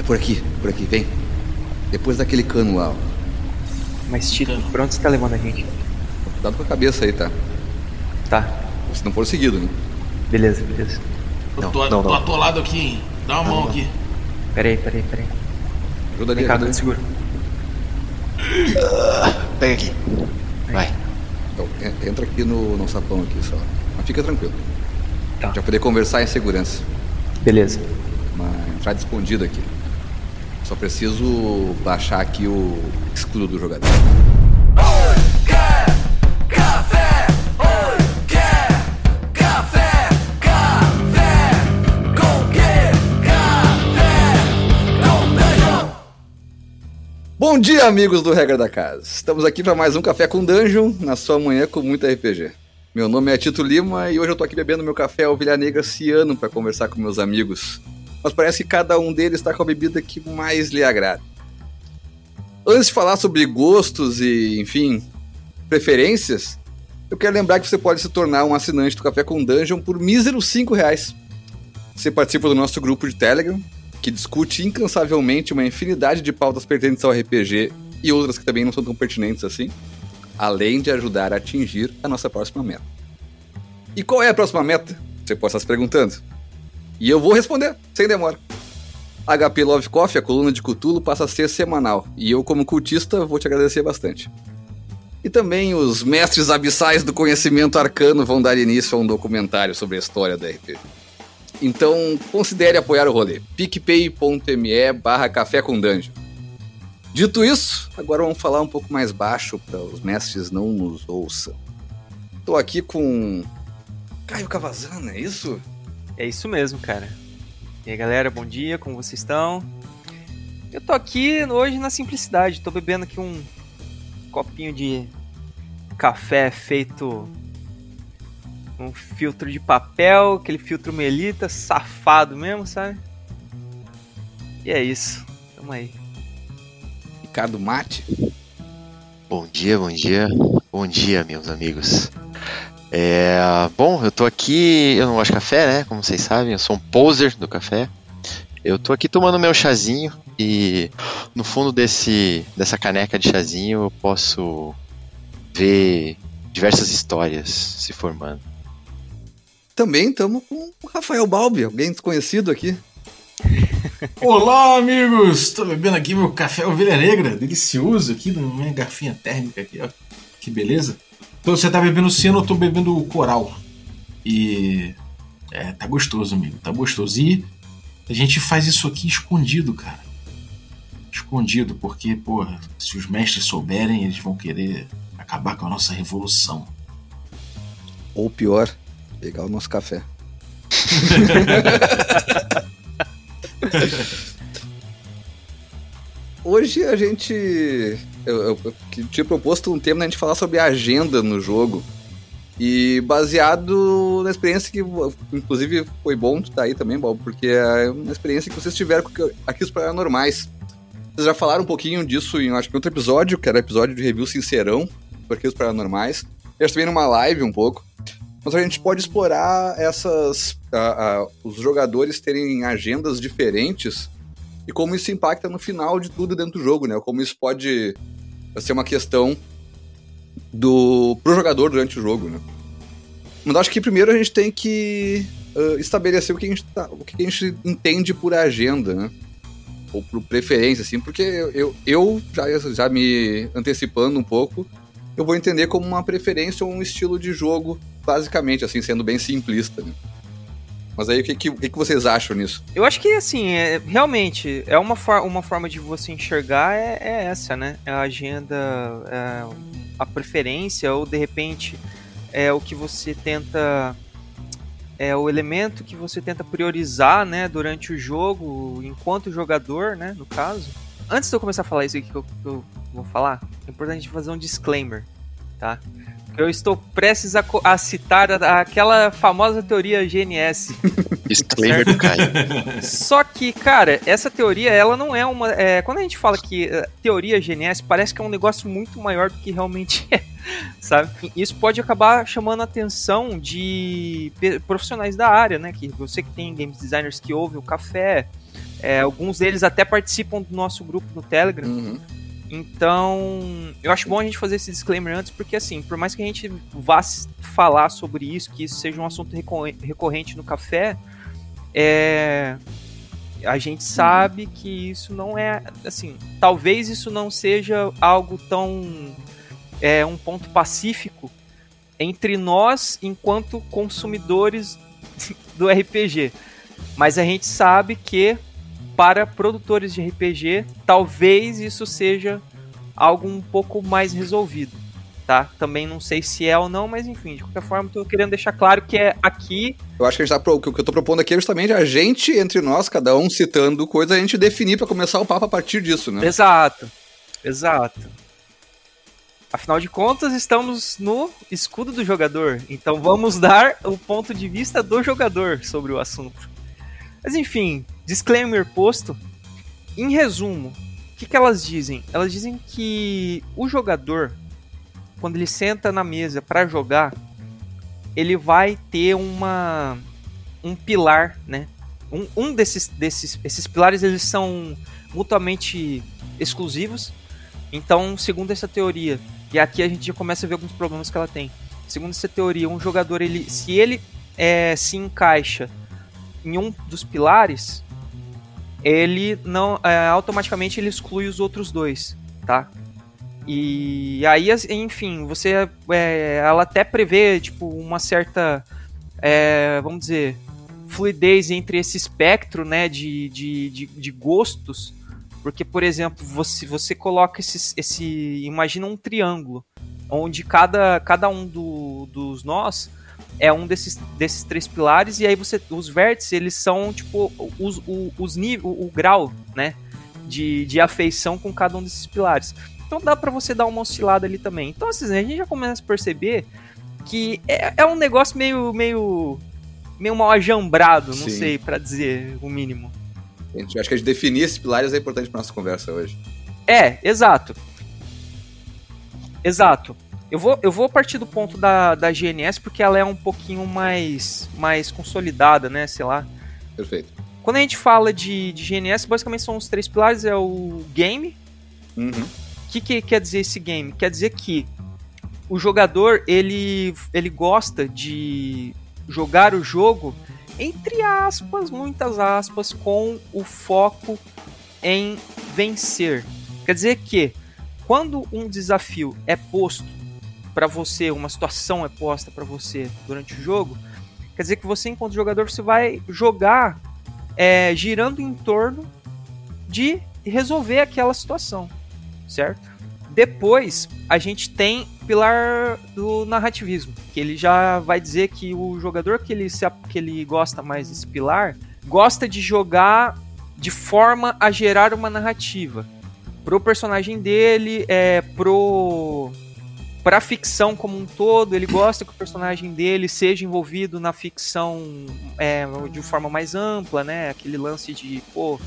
É por aqui, por aqui, vem. Depois daquele cano lá. ó. Mas, Tito, pra onde você tá levando a gente? Cuidado com a cabeça aí, tá? Tá, Se não for seguido, né? beleza, beleza. Eu Não, tô, não, tô não. atolado aqui, hein? Dá uma mão aqui. Peraí, peraí, peraí. Ajuda ali, Vem cá, ajuda ali. segura. Pega aqui. Vai. Então, en- entra aqui no, no sapão aqui só. Mas fica tranquilo. Tá. A gente vai poder conversar em segurança. Beleza. Uma entrada escondida aqui. Só preciso baixar aqui o escudo do jogador. Bom dia, amigos do Regra da Casa. Estamos aqui para mais um Café com Dungeon, na sua manhã com muito RPG. Meu nome é Tito Lima e hoje eu tô aqui bebendo meu café Ovelha Negra Ciano para conversar com meus amigos. Mas parece que cada um deles está com a bebida que mais lhe agrada. Antes de falar sobre gostos e, enfim, preferências, eu quero lembrar que você pode se tornar um assinante do Café com Dungeon por míseros 5 reais. Você participa do nosso grupo de Telegram, que discute incansavelmente uma infinidade de pautas pertinentes ao RPG e outras que também não são tão pertinentes assim, além de ajudar a atingir a nossa próxima meta. E qual é a próxima meta? Você pode estar se perguntando. E eu vou responder, sem demora. HP Love Coffee, a coluna de Cthulhu, passa a ser semanal, e eu, como cultista, vou te agradecer bastante. E também os mestres abissais do conhecimento arcano vão dar início a um documentário sobre a história da RPG. Então, considere apoiar o rolê. picpay.me barra café com dungeon. Dito isso, agora vamos falar um pouco mais baixo para os mestres não nos ouçam. Tô aqui com Caio Cavazana, é isso? É isso mesmo, cara. E aí, galera, bom dia, como vocês estão? Eu tô aqui hoje na simplicidade, tô bebendo aqui um copinho de café feito um filtro de papel, aquele filtro melita, safado mesmo, sabe? E é isso, tamo aí. Ricardo Mate. Bom dia, bom dia. Bom dia, meus amigos. É, bom, eu tô aqui, eu não gosto de café, né? Como vocês sabem, eu sou um poser do café. Eu tô aqui tomando meu chazinho e no fundo desse dessa caneca de chazinho eu posso ver diversas histórias se formando. Também estamos com o Rafael Balbi, alguém desconhecido aqui. Olá, amigos! Tô bebendo aqui meu café Ovelha Negra, delicioso aqui, na minha garfinha térmica aqui, ó. Que beleza. Então você tá bebendo ciano, eu tô bebendo coral. E. É, tá gostoso, amigo, tá gostoso. E a gente faz isso aqui escondido, cara. Escondido, porque, porra, se os mestres souberem, eles vão querer acabar com a nossa revolução. Ou pior, pegar o nosso café. Hoje a gente. Eu, eu- eu tinha proposto um tema da gente falar sobre agenda no jogo. E baseado na experiência que, inclusive, foi bom estar aí também, Bob, porque é uma experiência que vocês tiveram com aqui os paranormais. Vocês já falaram um pouquinho disso em, acho que, outro episódio, que era episódio de review sincerão, por aqui os paranormais. Eu também numa live um pouco. Mas a gente pode explorar essas. os jogadores terem agendas diferentes e como isso impacta no final de tudo dentro do jogo, né? Como isso pode ser uma questão do pro jogador durante o jogo, né? Mas acho que primeiro a gente tem que ah, estabelecer o que a gente tá, o que a gente entende por agenda, né? Ou por preferência, assim, porque eu, eu, eu já, já me antecipando um pouco, eu vou entender como uma preferência ou um estilo de jogo, basicamente, assim, sendo bem simplista, né? Mas aí o que, que, que vocês acham nisso? Eu acho que, assim, é, realmente, é uma, for uma forma de você enxergar é, é essa, né? É a agenda, é a preferência, ou de repente é o que você tenta. É o elemento que você tenta priorizar, né, durante o jogo, enquanto jogador, né, no caso. Antes de eu começar a falar isso aqui que eu, que eu vou falar, é importante fazer um disclaimer, tá? Eu estou prestes a, a citar a- aquela famosa teoria GNS, Disclaimer do Caio. só que, cara, essa teoria, ela não é uma. é, quando a gente fala que é, teoria GNS, parece que é um negócio muito maior do que realmente é, sabe? Isso pode acabar chamando a atenção de profissionais da área, né? Que você que tem games designers que ouvem o café, É, alguns deles até participam do nosso grupo no Telegram. Uhum. Então, eu acho bom a gente fazer esse disclaimer antes, porque assim, por mais que a gente vá falar sobre isso, que isso seja um assunto recorrente no café, é, a gente sabe que isso não é assim. Talvez isso não seja algo tão é um ponto pacífico entre nós enquanto consumidores do RPG. Mas a gente sabe que para produtores de RPG, talvez isso seja algo um pouco mais resolvido tá? Também não sei se é ou não, mas enfim, de qualquer forma, tô querendo deixar claro que é aqui. Eu acho que a gente tá, o que eu tô propondo aqui é justamente a gente, entre nós, cada um citando coisa, a gente definir para começar o papo a partir disso, né? Exato, exato. Afinal de contas, estamos no escudo do jogador, então vamos dar o ponto de vista do jogador sobre o assunto. Mas enfim, disclaimer posto. Em resumo, o que, que elas dizem? Elas dizem que o jogador quando ele senta na mesa para jogar, ele vai ter uma um pilar, né? Um, um desses, desses esses pilares eles são mutuamente exclusivos. Então, segundo essa teoria, e aqui a gente já começa a ver alguns problemas que ela tem. Segundo essa teoria, um jogador ele, se ele é, se encaixa em um dos pilares, ele não é, automaticamente ele exclui os outros dois, tá? E aí, enfim, você. É, ela até prevê, tipo, uma certa. É, vamos dizer. Fluidez entre esse espectro, né, de, de, de, de gostos. Porque, por exemplo, você, você coloca esse, esse. Imagina um triângulo. Onde cada, cada um do, dos nós é um desses, desses três pilares. E aí você. Os vértices, eles são, tipo, os, os, os nível, o, o grau, né? De, de afeição com cada um desses pilares. Então dá para você dar uma oscilada ali também. Então, assim, a gente já começa a perceber que é, é um negócio meio, meio, meio mal ajambrado, não Sim. sei, para dizer o mínimo. Acho que a gente definir esses pilares é importante para nossa conversa hoje. É, exato. Exato. Eu vou, eu vou partir do ponto da, da GNS porque ela é um pouquinho mais, mais consolidada, né? Sei lá. Perfeito. Quando a gente fala de, de GNS, basicamente são os três pilares: é o game, uhum que, que quer dizer esse game? Quer dizer que o jogador ele, ele gosta de jogar o jogo entre aspas, muitas aspas, com o foco em vencer. Quer dizer que quando um desafio é posto para você, uma situação é posta para você durante o jogo, quer dizer que você, enquanto jogador, você vai jogar é, girando em torno de resolver aquela situação certo? Depois a gente tem pilar do narrativismo, que ele já vai dizer que o jogador que ele, se, que ele gosta mais desse pilar gosta de jogar de forma a gerar uma narrativa pro personagem dele, é, pro pra ficção como um todo, ele gosta que o personagem dele seja envolvido na ficção é, de forma mais ampla, né? Aquele lance de, pô,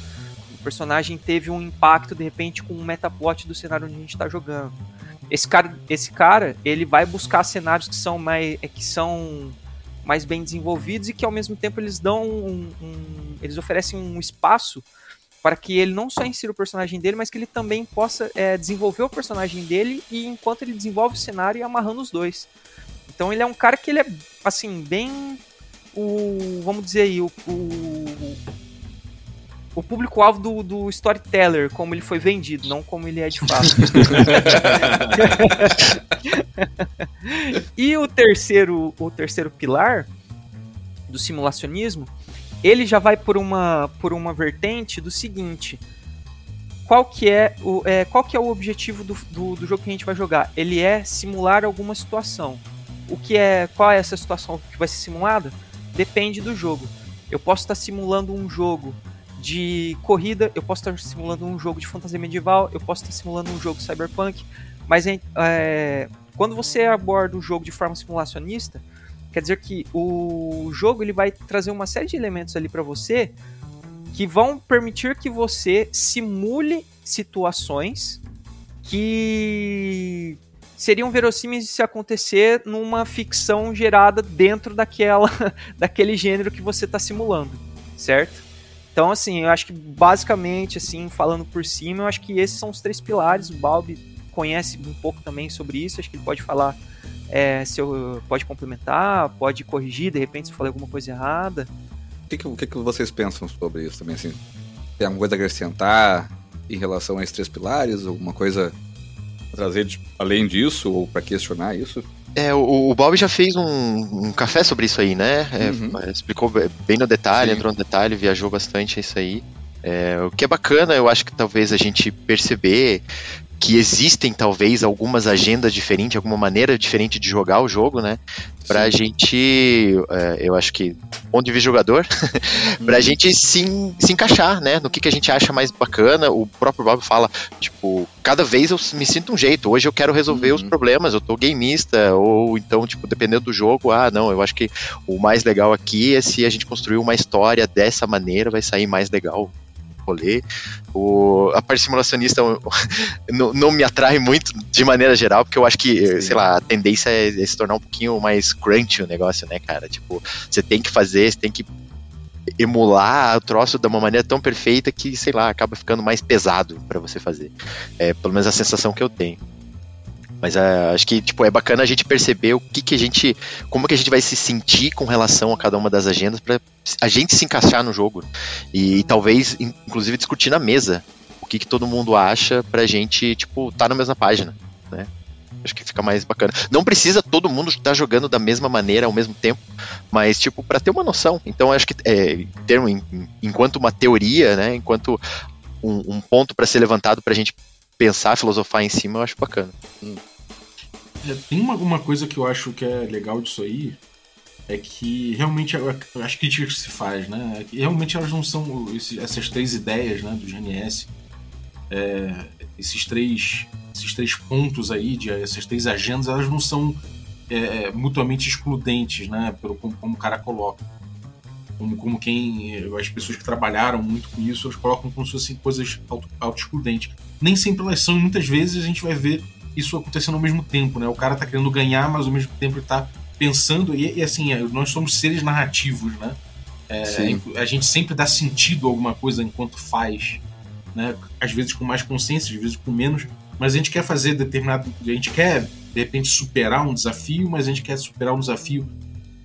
personagem teve um impacto de repente com o metaplot do cenário onde a gente está jogando. Esse cara, esse cara, ele vai buscar cenários que são mais é, que são mais bem desenvolvidos e que ao mesmo tempo eles dão um, um, eles oferecem um espaço para que ele não só insira o personagem dele, mas que ele também possa é, desenvolver o personagem dele e enquanto ele desenvolve o cenário e amarrando os dois. Então ele é um cara que ele é assim bem o vamos dizer aí o, o o público-alvo do, do storyteller, como ele foi vendido, não como ele é de fato. e o terceiro, o terceiro pilar do simulacionismo, ele já vai por uma, por uma vertente do seguinte. Qual que é o, é, qual que é o objetivo do, do, do jogo que a gente vai jogar? Ele é simular alguma situação. O que é, qual é essa situação que vai ser simulada? Depende do jogo. Eu posso estar simulando um jogo de corrida, eu posso estar simulando um jogo de fantasia medieval, eu posso estar simulando um jogo cyberpunk, mas é, quando você aborda o jogo de forma simulacionista, quer dizer que o jogo ele vai trazer uma série de elementos ali para você que vão permitir que você simule situações que seriam verossímeis se acontecer numa ficção gerada dentro daquela daquele gênero que você está simulando, certo? Então, assim, eu acho que basicamente, assim, falando por cima, eu acho que esses são os três pilares. O Balbi conhece um pouco também sobre isso, acho que ele pode falar é, se eu, pode complementar, pode corrigir, de repente, se eu falei alguma coisa errada. O que, que, o que, que vocês pensam sobre isso também, assim? Tem alguma coisa a acrescentar em relação a esses três pilares? Alguma coisa a trazer de, além disso, ou para questionar isso? É, o, o Bob já fez um, um, café sobre isso aí, né? É, uhum. Explicou bem no detalhe, Sim. entrou no detalhe, viajou bastante isso aí. É, o que é bacana, eu acho que talvez a gente perceber que existem talvez algumas agendas diferentes, alguma maneira diferente de jogar o jogo, né? Pra Sim. gente, é, eu acho que, ponto de vista jogador, pra uhum. gente se, se encaixar, né? No que, que a gente acha mais bacana. O próprio Bob fala, tipo, cada vez eu me sinto um jeito. Hoje eu quero resolver uhum. os problemas, eu tô gameista, ou então, tipo, dependendo do jogo, ah, não, eu acho que o mais legal aqui é se a gente construir uma história dessa maneira, vai sair mais legal rolê. O, a parte simulacionista não, não, me atrai muito de maneira geral, porque eu acho que, Sim. sei lá, a tendência é, é, se tornar um pouquinho mais crunch o negócio, né, cara? Tipo, você tem que fazer, você tem que emular o troço de uma maneira tão perfeita que, sei lá, acaba ficando mais pesado para você fazer. É pelo menos a sensação que eu tenho. Mas uh, acho que tipo, é bacana a gente perceber o que, que a gente. como que a gente vai se sentir com relação a cada uma das agendas para a gente se encaixar no jogo. E, e, talvez, inclusive, discutir na mesa o que, que todo mundo acha pra gente, tipo, tá na mesma página, né? Acho que fica mais bacana. Não precisa todo mundo estar tá jogando da mesma maneira ao mesmo tempo, mas, tipo, para ter uma noção. Então, acho que, é, termo, enquanto uma teoria, né, enquanto um, um ponto para ser levantado pra gente pensar, filosofar em cima, eu acho bacana. Hum. É, tem uma, uma coisa que eu acho que é legal disso aí, é que realmente as críticas que se faz, né? É realmente elas não são esse, essas três ideias, né, do GNS, é, esses três esses três pontos aí, de, essas três agendas, elas não são é, mutuamente excludentes, né? Pelo como, como o cara coloca. Como, como quem. As pessoas que trabalharam muito com isso, elas colocam como se fossem coisas auto-excludentes. Nem sempre elas são, e muitas vezes a gente vai ver isso acontecendo ao mesmo tempo, né? O cara tá querendo ganhar, mas ao mesmo tempo ele tá pensando, e, e assim, é, nós somos seres narrativos, né? É, a gente sempre dá sentido a alguma coisa enquanto faz, né? Às vezes com mais consciência, às vezes com menos, mas a gente quer fazer determinado. A gente quer, de repente, superar um desafio, mas a gente quer superar um desafio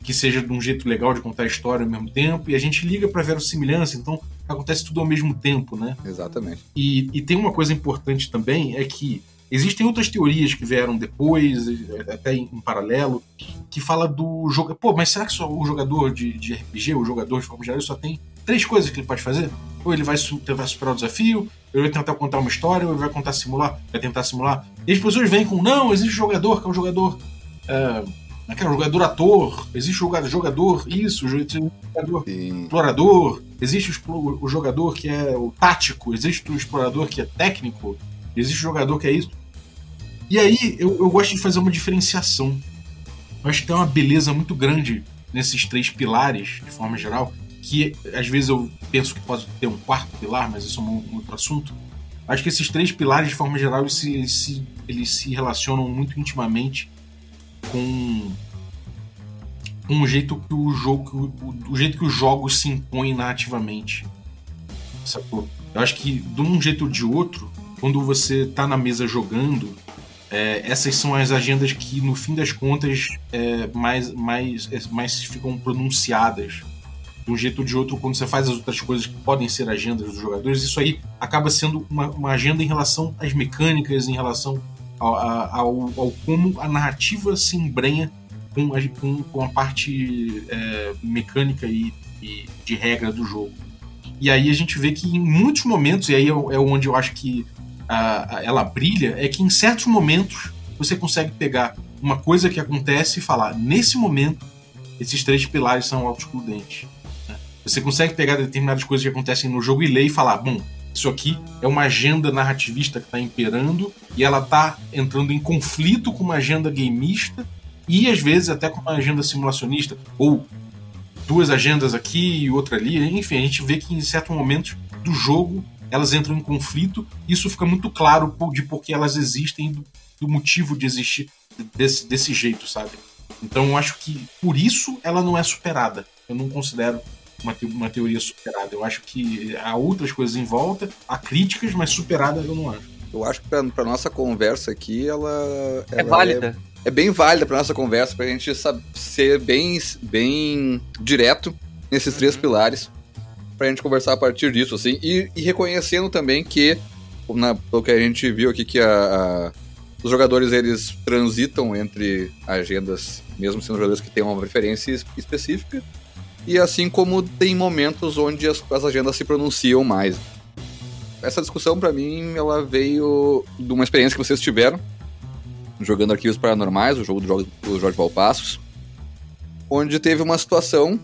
que seja de um jeito legal de contar a história ao mesmo tempo, e a gente liga para ver a semelhança, então acontece tudo ao mesmo tempo, né? Exatamente. E, e tem uma coisa importante também, é que Existem outras teorias que vieram depois, até em, em paralelo, que fala do jogo. Pô, mas será que só o jogador de, de RPG, o jogador de forma geral, só tem três coisas que ele pode fazer? Ou ele vai tentar superar o desafio, ele vai tentar contar uma história, ou ele vai contar simular, vai tentar simular. E as pessoas vêm com, não, existe jogador que é um jogador. É, aquele jogador ator, existe o jogador isso, o jogador Sim. explorador, existe o, o, jogador que é o tático, existe o explorador que é técnico, existe o jogador que é isso. E aí eu, eu gosto de fazer uma diferenciação. Eu acho que tem uma beleza muito grande nesses três pilares, de forma geral, que às vezes eu penso que pode ter um quarto pilar, mas isso é um, outro assunto. Acho que esses três pilares, de forma geral, eles se, eles se, eles se relacionam muito intimamente com, com o jeito que o jogo, o, o jeito que os jogos se impõem nativamente. Sacou? Eu acho que de um jeito ou de outro, quando você está na mesa jogando é, essas são as agendas que, no fim das contas, é, mais, mais, é, mais ficam pronunciadas. De um jeito ou de outro, quando você faz as outras coisas que podem ser agendas dos jogadores, isso aí acaba sendo uma, uma agenda em relação às mecânicas, em relação ao, ao, ao como a narrativa se embrenha com a, com, com a parte é, mecânica e, e de regra do jogo. E aí a gente vê que em muitos momentos, e aí é, é onde eu acho que a, a, ela brilha é que em certos momentos você consegue pegar uma coisa que acontece e falar, nesse momento, esses três pilares são autoexcludentes. Né? Você consegue pegar determinadas coisas que acontecem no jogo e ler e falar, bom, isso aqui é uma agenda narrativista que está imperando e ela está entrando em conflito com uma agenda gameista e às vezes até com uma agenda simulacionista ou duas agendas aqui e outra ali. Enfim, a gente vê que em certos momentos do jogo elas entram em conflito. Isso fica muito claro de por que elas existem, do, do motivo de existir desse, desse jeito, sabe? Então eu acho que por isso ela não é superada. Eu não considero uma, te uma teoria superada. Eu acho que há outras coisas em volta, há críticas, mas superada eu não acho. Eu acho que pra nossa conversa aqui, ela. É ela válida. É, é bem válida pra nossa conversa, pra gente saber, ser bem, bem direto nesses três Uhum. pilares. Pra gente conversar a partir disso, assim. E, e reconhecendo também que, na, pelo que a gente viu aqui, que a, a- os jogadores eles transitam entre agendas, mesmo sendo jogadores que têm uma preferência es- específica. E assim como tem momentos onde as, as agendas se pronunciam mais. Essa discussão, pra mim, ela veio de uma experiência que vocês tiveram jogando Arquivos Paranormais, o jogo do do Jorge Valpassos, onde teve uma situação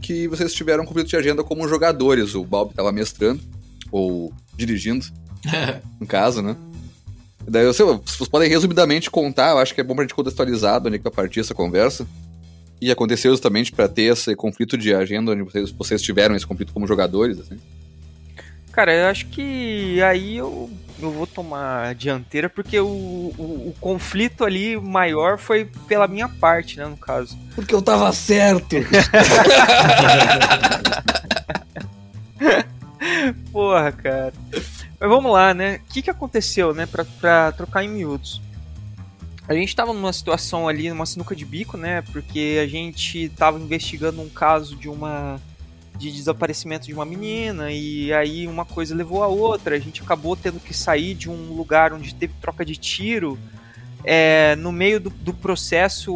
que vocês tiveram conflito de agenda como jogadores. O Bob estava mestrando, ou dirigindo, no caso, né? Daí, eu sei, vocês podem resumidamente contar, eu acho que é bom pra gente contextualizar de onde é que vai partir essa conversa. E aconteceu justamente pra ter esse conflito de agenda, onde vocês, vocês tiveram esse conflito como jogadores, assim. Cara, eu acho que aí eu, eu vou tomar a dianteira, porque o, o, o conflito ali maior foi pela minha parte, né, no caso. Porque eu tava certo! Porra, cara. Mas vamos lá, né? O que, que aconteceu, né? Pra, pra trocar em miúdos. A gente tava numa situação ali, numa sinuca de bico, né? Porque a gente tava investigando um caso de uma. De desaparecimento de uma menina, e aí uma coisa levou a outra. A gente acabou tendo que sair de um lugar onde teve troca de tiro. É, no meio do, do processo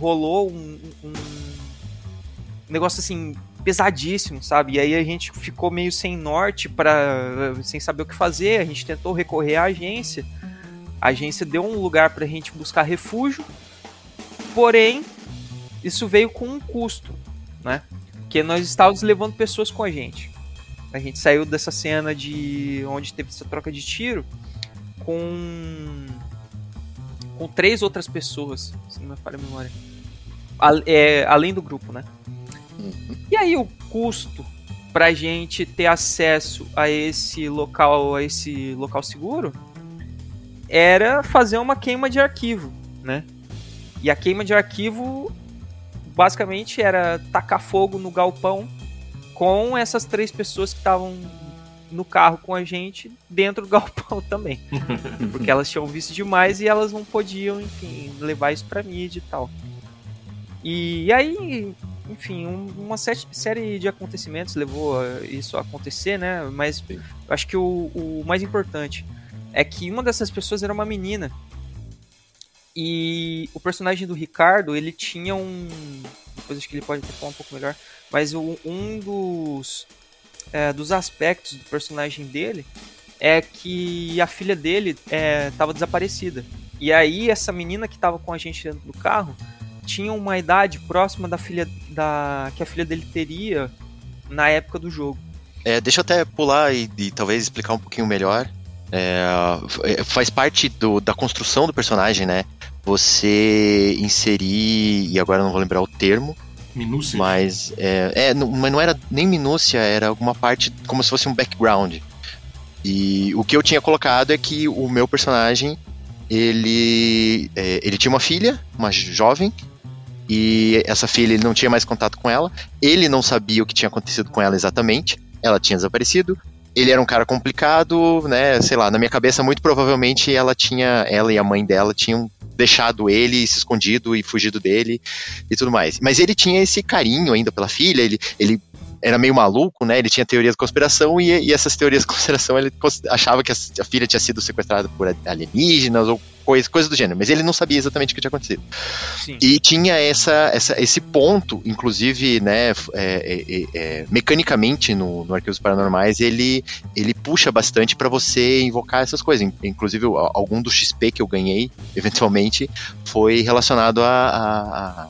rolou um, um negócio assim pesadíssimo, sabe? E aí a gente ficou meio sem norte para sem saber o que fazer. A gente tentou recorrer à agência. A agência deu um lugar pra gente buscar refúgio. Porém, isso veio com um custo, né? Que nós estávamos levando pessoas com a gente. A gente saiu dessa cena de onde teve essa troca de tiro com com três outras pessoas, se não me falha a memória. A- é, além do grupo, né? E aí o custo pra gente ter acesso a esse local, a esse local seguro, era fazer uma queima de arquivo, né? E a queima de arquivo basicamente era tacar fogo no galpão com essas três pessoas que estavam no carro com a gente dentro do galpão também. Porque elas tinham visto demais e elas não podiam, enfim, levar isso pra mídia e tal. E aí, enfim, um- uma sé- série de acontecimentos levou isso a acontecer, né? Mas acho que o, o mais importante é que uma dessas pessoas era uma menina. E o personagem do Ricardo, ele tinha um. Depois acho que ele pode até falar um pouco melhor. Mas um dos, é, dos aspectos do personagem dele é que a filha dele estava desaparecida. E aí, essa menina que estava com a gente dentro do carro tinha uma idade próxima da filha da que a filha dele teria na época do jogo. É, deixa eu até pular e, e talvez explicar um pouquinho melhor. É, f- faz parte do- da construção do personagem, né? Você inserir, e agora não vou lembrar o termo, Minúcia. mas é, é, não- mas não era nem minúcia, era alguma parte como se fosse um background. E o que eu tinha colocado é que o meu personagem ele, é, ele tinha uma filha, uma jovem, e essa filha ele não tinha mais contato com ela. Ele não sabia o que tinha acontecido com ela exatamente. Ela tinha desaparecido. Ele era um cara complicado, né? Sei lá, na minha cabeça, muito provavelmente ela tinha, ela e a mãe dela tinham deixado ele, se escondido e fugido dele e tudo mais. Mas ele tinha esse carinho ainda pela filha, ele, ele era meio maluco, né? Ele tinha teorias de conspiração e, e essas teorias de conspiração ele achava que a, a filha tinha sido sequestrada por alienígenas ou coisa, coisa do gênero, mas ele não sabia exatamente o que tinha acontecido. Sim. E tinha essa, essa, esse ponto, inclusive, né, é, é, é, é, mecanicamente no, no Arquivos Paranormais, ele, ele puxa bastante para você invocar essas coisas. In- Inclusive, algum do XP que eu ganhei, eventualmente, foi relacionado a, a, a-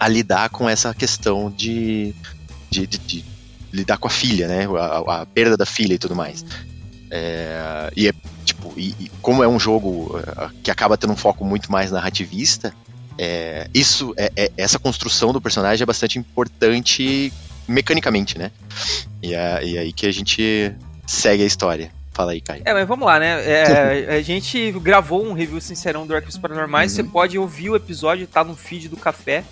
a lidar com essa questão de, de, de- de lidar com a filha, né, a, a perda da filha e tudo mais. É, e é tipo, e, e como é um jogo eh, que acaba tendo um foco muito mais narrativista, é, isso, é, é- essa construção do personagem é bastante importante mecanicamente, né? E, é, e aí que a gente segue a história. Fala aí, Caio. É, mas vamos lá, né? É, a gente gravou um review sincerão do Arquivos Paranormais. Uhum. Você pode ouvir o episódio, tá no feed do café.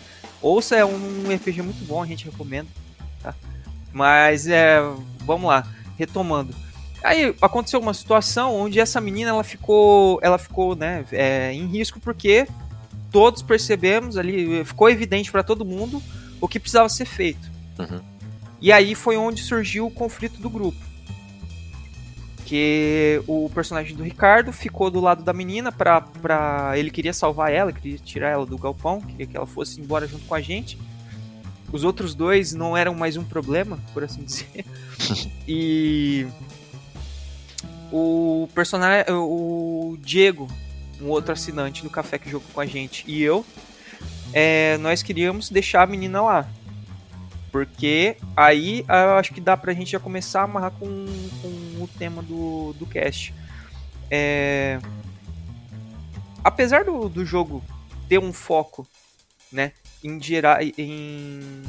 Ouça, é um RPG muito bom, a gente recomenda. Tá? Mas é, vamos lá, retomando. Aí aconteceu uma situação onde essa menina ela ficou, ela ficou, né, é, em risco porque todos percebemos ali, ficou evidente para todo mundo o que precisava ser feito. Uhum. E aí foi onde surgiu o conflito do grupo. Que o personagem do Ricardo ficou do lado da menina pra, pra. Ele queria salvar ela, queria tirar ela do galpão, queria que ela fosse embora junto com a gente. Os outros dois não eram mais um problema, por assim dizer. e. O personagem. O Diego, um outro assinante do café que jogou com a gente, e eu, é, nós queríamos deixar a menina lá. Porque aí eu acho que dá pra gente já começar a amarrar com, com o tema do, do cast. É... Apesar do, do jogo ter um foco né, em gerar, em,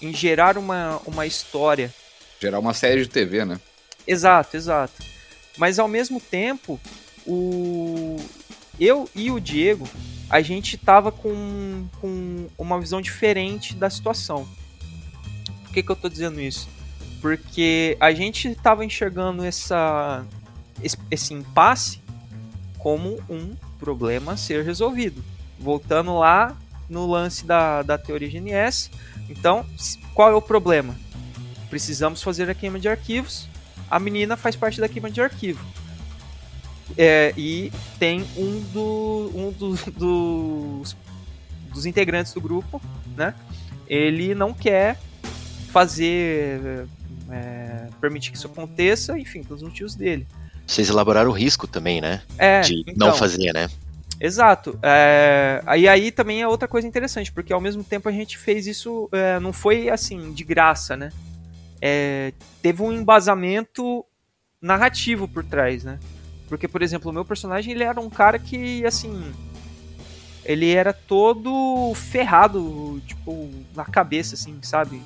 em gerar uma, uma história. Gerar uma série de TV, né? Exato, exato. Mas ao mesmo tempo, o eu e o Diego, a gente tava com, com uma visão diferente da situação. Por que, que eu tô dizendo isso? Porque a gente tava enxergando essa, esse, esse impasse como um problema a ser resolvido. Voltando lá no lance da, da teoria GNS. Então, qual é o problema? Precisamos fazer a queima de arquivos. A menina faz parte da queima de arquivo. É, e tem um, do, um do, dos, dos integrantes do grupo, né? Ele não quer fazer, é, permitir que isso aconteça, enfim, pelos motivos dele. Vocês elaboraram o risco também, né? É, de então, não fazer, né? Exato. É, aí aí também é outra coisa interessante, porque ao mesmo tempo a gente fez isso, é, não foi assim, de graça, né? É, teve um embasamento narrativo por trás, né? Porque, por exemplo, o meu personagem ele era um cara que, assim, ele era todo ferrado, tipo, na cabeça, assim, sabe?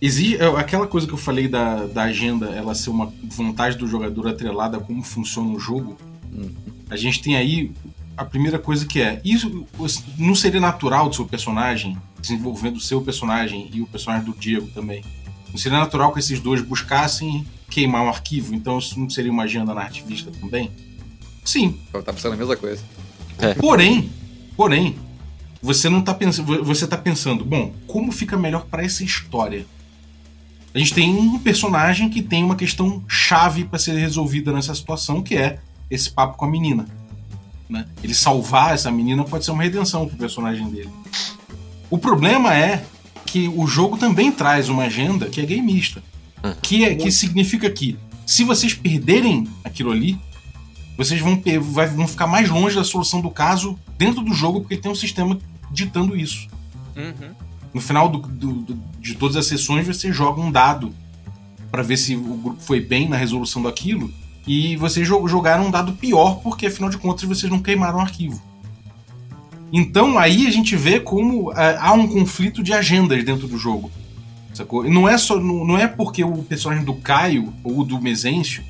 Existe é, aquela coisa que eu falei da, da agenda, ela ser uma vontade do jogador atrelada a como funciona o jogo. Hum. A gente tem aí a primeira coisa que é: isso não seria natural do seu personagem, desenvolvendo o seu personagem e o personagem do Diego também. Não seria natural que esses dois buscassem queimar um arquivo, então isso não seria uma agenda narrativista também? Sim. Eu tá pensando a mesma coisa. É. Porém, porém, você não tá pensando, você tá pensando, bom, como fica melhor para essa história? A gente tem um personagem que tem uma questão chave para ser resolvida nessa situação, que é esse papo com a menina. Né? Ele salvar essa menina pode ser uma redenção pro personagem dele. O problema é que o jogo também traz uma agenda que é gameista. Hum. Que, é, que significa que se vocês perderem aquilo ali, vocês vão, vão ficar mais longe da solução do caso dentro do jogo, porque tem um sistema ditando isso. Uhum. No final do, do, do, de todas as sessões, você joga um dado para ver se o grupo foi bem na resolução daquilo e vocês jogaram um dado pior, porque afinal de contas vocês não queimaram o arquivo. Então aí a gente vê como uh, há um conflito de agendas dentro do jogo. Sacou? E não é só não, é porque o personagem do Caio ou do Mezencio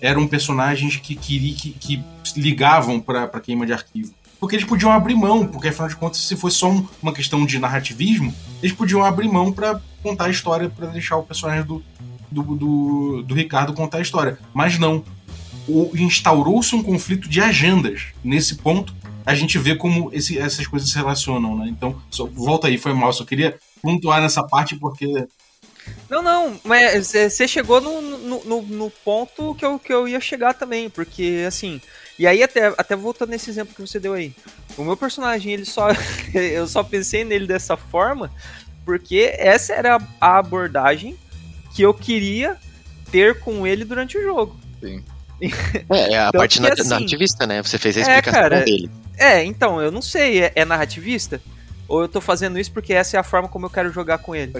eram personagens que que, que ligavam para queima de arquivo. Porque eles podiam abrir mão, porque afinal de contas, se fosse só uma questão de narrativismo, eles podiam abrir mão para contar a história, para deixar o personagem do, do, do, do Ricardo contar a história. Mas não instaurou-se um conflito de agendas. Nesse ponto, a gente vê como esse, essas coisas se relacionam, né? Então, só, volta aí, foi mal, só queria pontuar nessa parte porque. Não, não, mas você chegou no, no, no, no, ponto que eu, que eu ia chegar também, porque assim. E aí, até, até voltando nesse exemplo que você deu aí, o meu personagem, ele só. eu só pensei nele dessa forma, porque essa era a abordagem que eu queria ter com ele durante o jogo. Sim. É, é a então, parte assim, narrativista, né? Você fez a é, explicação é, cara, dele. É, então, eu não sei, é, é, narrativista? Ou eu tô fazendo isso porque essa é a forma como eu quero jogar com ele?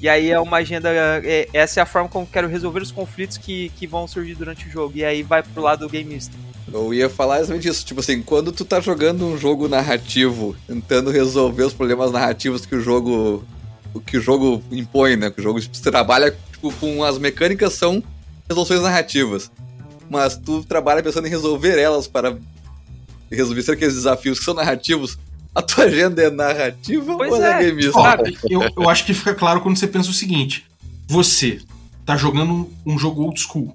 E aí é uma agenda. É, essa é a forma como eu quero resolver os conflitos que, que vão surgir durante o jogo. E aí vai pro lado do gameista. Eu ia falar exatamente isso. Tipo assim, quando tu tá jogando um jogo narrativo, tentando resolver os problemas narrativos que o jogo. que o jogo impõe, né? Que o jogo tipo, trabalha tipo, com as mecânicas são resoluções narrativas mas tu trabalha pensando em resolver elas para resolver aqueles desafios que são narrativos. A tua agenda é narrativa pois ou é, é gameista? Sabe, eu, eu acho que fica claro quando você pensa o seguinte: você tá jogando um jogo old school.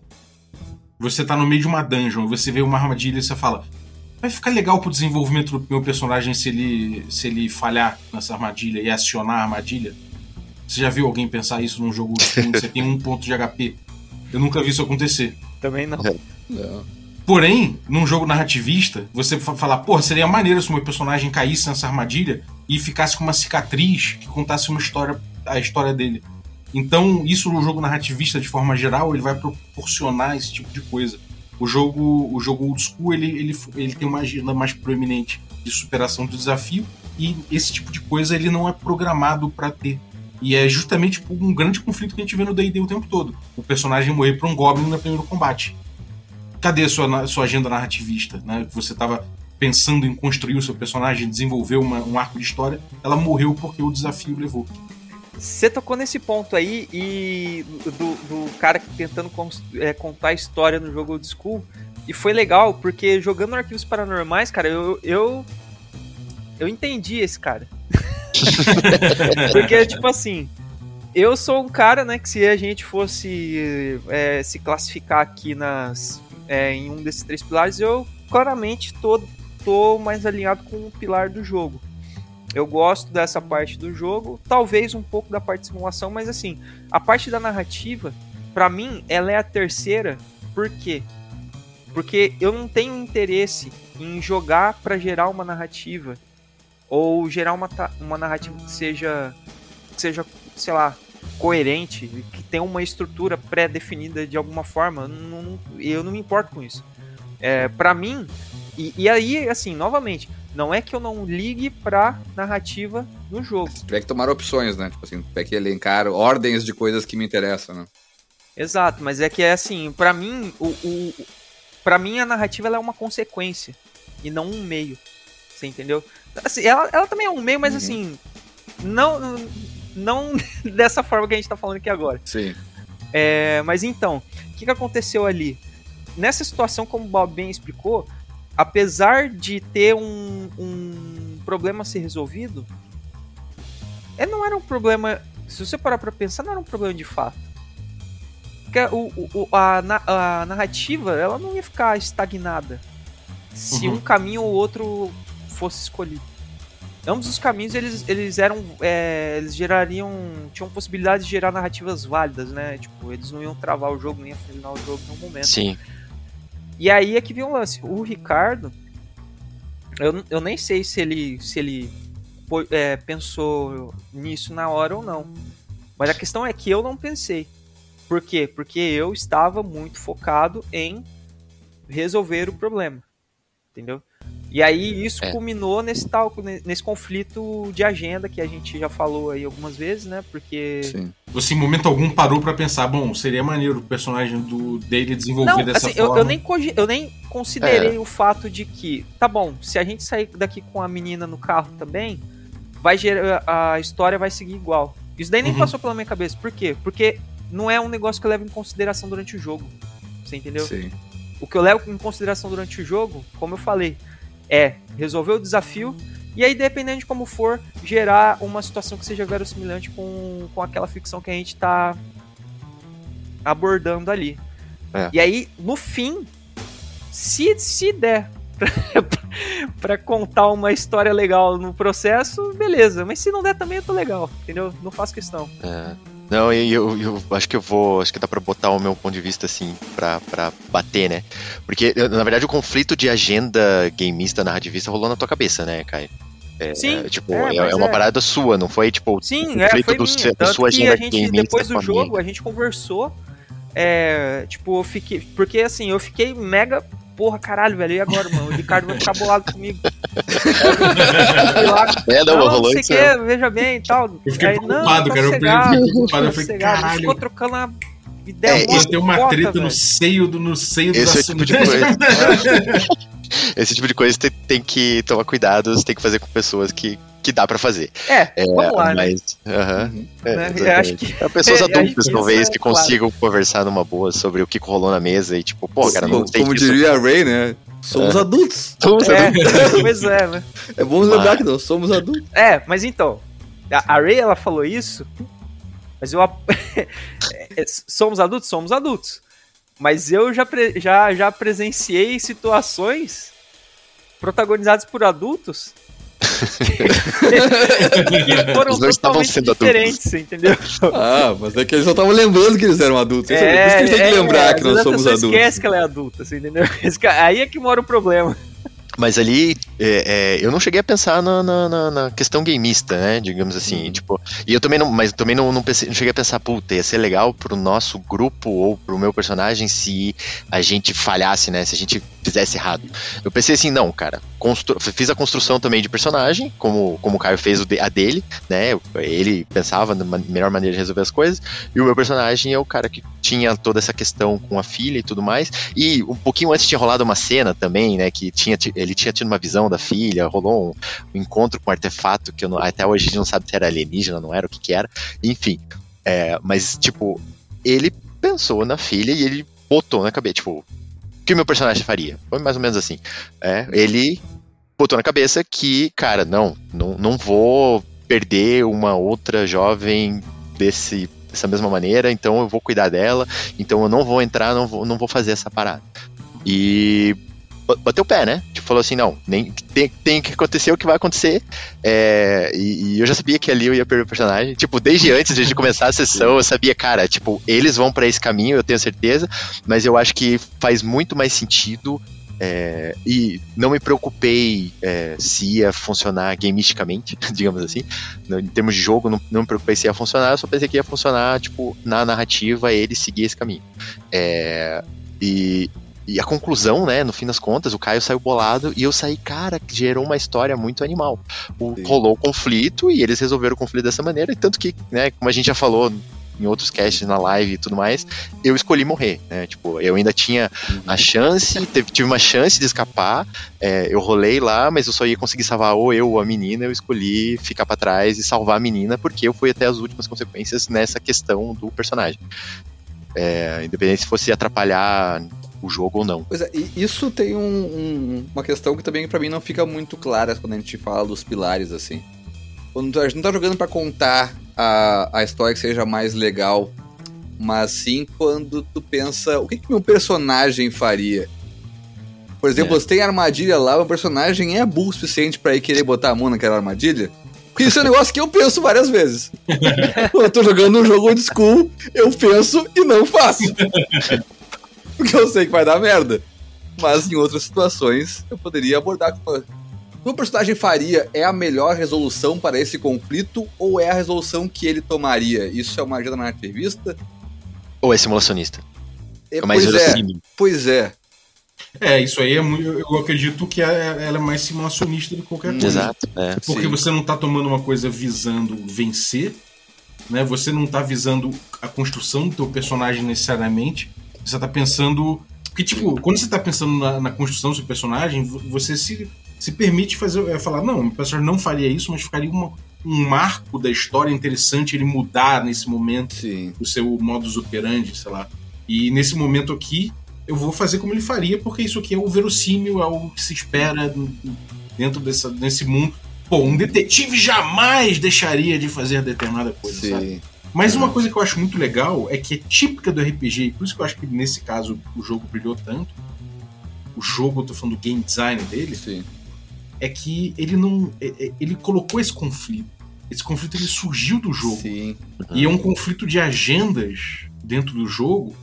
Você tá no meio de uma dungeon, você vê uma armadilha e você fala: vai ficar legal pro desenvolvimento do meu personagem se ele, se ele falhar nessa armadilha e acionar a armadilha. Você já viu alguém pensar isso num jogo old school? você tem um ponto de HP. Eu nunca vi isso acontecer. Também não. Não. Porém, num jogo narrativista, você fa- falar, porra, seria maneiro se o meu personagem caísse nessa armadilha e ficasse com uma cicatriz que contasse uma história, a história dele. Então, isso no jogo narrativista, de forma geral, ele vai proporcionar esse tipo de coisa. O jogo, o jogo old school, ele, ele, ele tem uma agenda mais proeminente de superação do desafio e esse tipo de coisa ele não é programado pra ter. E é justamente tipo, um grande conflito que a gente vê no D&D o tempo todo. O personagem morrer pra um Goblin no primeiro combate cadê sua, sua agenda narrativista? Né? Você estava pensando em construir o seu personagem, desenvolver uma- um arco de história, ela morreu porque o desafio levou. Você tocou nesse ponto aí e do, do cara tentando é, contar a história no jogo old school. E foi legal, porque jogando arquivos paranormais, cara, eu. Eu, eu entendi esse cara. porque, tipo assim. Eu sou um cara, né, que se a gente fosse é, se classificar aqui nas, é, em um desses três pilares, eu claramente tô, tô mais alinhado com o pilar do jogo. Eu gosto dessa parte do jogo, talvez um pouco da parte de simulação, mas assim, a parte da narrativa, pra mim, ela é a terceira. Por quê? Porque eu não tenho interesse em jogar pra gerar uma narrativa ou gerar uma, uma narrativa que seja que seja, sei lá, coerente, que tenha uma estrutura pré-definida de alguma forma. Eu não, eu não me importo com isso. É, para mim, e, e aí, assim, novamente, não é que eu não ligue pra narrativa no jogo. Se tiver que tomar opções, né? Tipo assim, tiver que elencar ordens de coisas que me interessam, né? Exato, mas é que é assim, pra mim, o, o para mim a narrativa é uma consequência e não um meio. Você entendeu? Assim, ela, ela também é um meio, mas Uhum. assim, não não dessa forma que a gente tá falando aqui agora. Sim. É, mas então, o que, que aconteceu ali? Nessa situação, como o Bob bem explicou, apesar de ter um, um problema a ser resolvido, é, não era um problema. Se você parar pra pensar, não era um problema de fato. Porque o, o- a, a narrativa ela não ia ficar estagnada se Uhum. um caminho ou outro fosse escolhido. Ambos os caminhos eles, eles eram. é, eles gerariam. tinham possibilidade de gerar narrativas válidas, né? Tipo, eles não iam travar o jogo, nem ia finalizar o jogo um momento. Sim. E aí é que vem um lance. O Ricardo, eu, eu nem sei se ele, se ele é, pensou nisso na hora ou não. Mas a questão é que eu não pensei. Por quê? Porque eu estava muito focado em resolver o problema. Entendeu? E aí isso É. culminou nesse tal, nesse conflito de agenda que a gente já falou aí algumas vezes, né? Porque Sim. Você em momento algum parou pra pensar, bom, seria maneiro o personagem do dele desenvolver Não, dessa assim, eu, forma. eu nem, cogi- eu nem considerei o fato de que, tá bom, se a gente sair daqui com a menina no carro também, vai gerar, a história vai seguir igual. Isso daí nem Uhum. passou pela minha cabeça. Por quê? Porque não é um negócio que eu levo em consideração durante o jogo. Você entendeu? Sim. O que eu levo em consideração durante o jogo, como eu falei, é resolver o desafio e aí, dependendo de como for, gerar uma situação que seja verossimilhante com, com aquela ficção que a gente tá abordando ali. É. E aí, no fim, se, se der pra, pra contar uma história legal no processo, beleza. Mas se não der também, eu tô legal, entendeu? Não faço questão. É. Não, e eu, eu acho que eu vou. Acho que dá pra botar o meu ponto de vista assim, pra, pra bater, né? Porque, na verdade, o conflito de agenda gameista, narrativista rolou na tua cabeça, né, Caio? É, Sim, tipo, é, é, é uma é. parada sua, não foi tipo Sim, o é, conflito foi do minha. da sua agenda a gente, gameista depois do jogo, a gente conversou. É, tipo, eu fiquei. Porque assim, eu fiquei mega. Porra, caralho, velho. E agora, mano? O Ricardo vai ficar bolado comigo. Lá, É, não, não, rolou sei isso. que, veja bem e tal. Eu fiquei Aí, preocupado, tá cara. Eu sossegado, fiquei preocupado. Eu tá falei, caralho. Ficou trocando uma ideia É, Pô, tem uma bota, treta velho. no seio do no seio do Esse é o tipo de coisa. Esse tipo de coisa tem, tem que tomar cuidado, você tem que fazer com pessoas que, que dá pra fazer. É, É, vamos lá, né? mas. Uhum. é, Né? exatamente. Eu acho que- É, pessoas adultas, que talvez, é que claro. consigam conversar numa boa sobre o que rolou na mesa e, tipo, pô, cara, não tem como isso. diria a Ray, né? Somos É. adultos. Somos É, adultos. pois é, né? É bom lembrar que nós somos adultos. É, mas então, a Ray ela falou isso, Mas eu. É, somos adultos? Somos adultos. Mas eu já, já, já presenciei situações protagonizadas por adultos foram Os dois estavam sendo diferentes, adultos. entendeu? Ah, mas é que eles não estavam lembrando que eles eram adultos. É, é, por isso que eles têm que lembrar é, que nós somos adultos. esquece que ela é adulta, assim, entendeu? Aí é que mora o problema. Mas ali, é, é, eu não cheguei a pensar na, na, na, questão gameista, né? Digamos assim, uhum. tipo. E eu também não, mas também não, não, pensei, não cheguei a pensar, puta, ia ser legal pro nosso grupo ou pro meu personagem se a gente falhasse, né? Se a gente fizesse errado. Eu pensei assim, não, cara. Constru... Fiz a construção também de personagem, como, como o Caio fez a dele, né? Ele pensava na melhor maneira de resolver as coisas. E o meu personagem é o cara que tinha toda essa questão com a filha e tudo mais. E um pouquinho antes tinha rolado uma cena também, né? Que tinha ele tinha tido uma visão da filha, rolou um, um encontro com um artefato que não, até hoje a gente não sabe se era alienígena, não era, o que que era, enfim. É, mas, tipo, ele pensou na filha e ele botou na cabeça, tipo, o que meu personagem faria? Foi mais ou menos assim. É, ele botou na cabeça que, cara, não, não, não vou perder uma outra jovem desse dessa mesma maneira, então eu vou cuidar dela, então eu não vou entrar, não vou, não vou fazer essa parada. E bateu o pé, né? Falou assim, não, nem, tem, tem que acontecer o que vai acontecer. É, e, e, eu já sabia que ali eu ia perder o personagem. Tipo, desde antes de começar a sessão, eu sabia, cara, tipo, eles vão para esse caminho, eu tenho certeza, mas eu acho que faz muito mais sentido. É, e não me preocupei é, se ia funcionar gamisticamente, digamos assim. Em termos de jogo, não, não me preocupei se ia funcionar, eu só pensei que ia funcionar, tipo, na narrativa, ele seguir esse caminho. É, e, e a conclusão, né, no fim das contas, o Caio saiu bolado e eu saí, cara, que gerou uma história muito animal. O, rolou o conflito e eles resolveram o conflito dessa maneira, e tanto que, né, como a gente já falou em outros casts na live e tudo mais, eu escolhi morrer, né? Tipo, eu ainda tinha a uhum. chance, teve, tive uma chance de escapar, é, eu rolei lá, mas eu só ia conseguir salvar ou eu ou a menina, eu escolhi ficar para trás e salvar a menina, porque eu fui até as últimas consequências nessa questão do personagem. É, independente se fosse atrapalhar o jogo ou não. Pois é, e isso tem um, um, uma questão que também para mim não fica muito clara quando a gente fala dos pilares, assim. Quando a gente não tá jogando para contar a, a história que seja mais legal, mas sim quando tu pensa, o que que meu personagem faria? Por exemplo, é. você tem armadilha lá, o personagem é burro o suficiente para ir querer botar a mão naquela armadilha? Porque isso é um negócio que eu penso várias vezes. Quando eu tô jogando um jogo old school, eu penso e não faço. porque eu sei que vai dar merda. Mas em outras situações eu poderia abordar com. O que personagem faria é a melhor resolução para esse conflito ou é a resolução que ele tomaria? Isso é uma agenda narrativista? Ou é simulacionista? É, é mais pois é, pois é. É, isso aí é muito. Eu acredito que é, ela é mais simulacionista do que qualquer coisa. Exato. É. Porque Sim. você não está tomando uma coisa visando vencer, né? Você não está visando a construção do teu personagem necessariamente. Você tá pensando. Porque, tipo, quando você tá pensando na, na construção do seu personagem, você se, se permite fazer. É, falar, não, o personagem não faria isso, mas ficaria uma, um marco da história interessante ele mudar nesse momento Sim. o seu modus operandi, sei lá. E nesse momento aqui, eu vou fazer como ele faria, porque isso aqui é o verossímil, é o que se espera dentro dessa, desse mundo. Pô, um detetive jamais deixaria de fazer determinada coisa, Sim. sabe? Mas uma coisa que eu acho muito legal é que é típica do RPG, e por isso que eu acho que nesse caso o jogo brilhou tanto. O jogo, eu tô falando do game design dele. Sim. É que ele não. É, é, ele colocou esse conflito. Esse conflito ele surgiu do jogo. Sim. E é um conflito de agendas dentro do jogo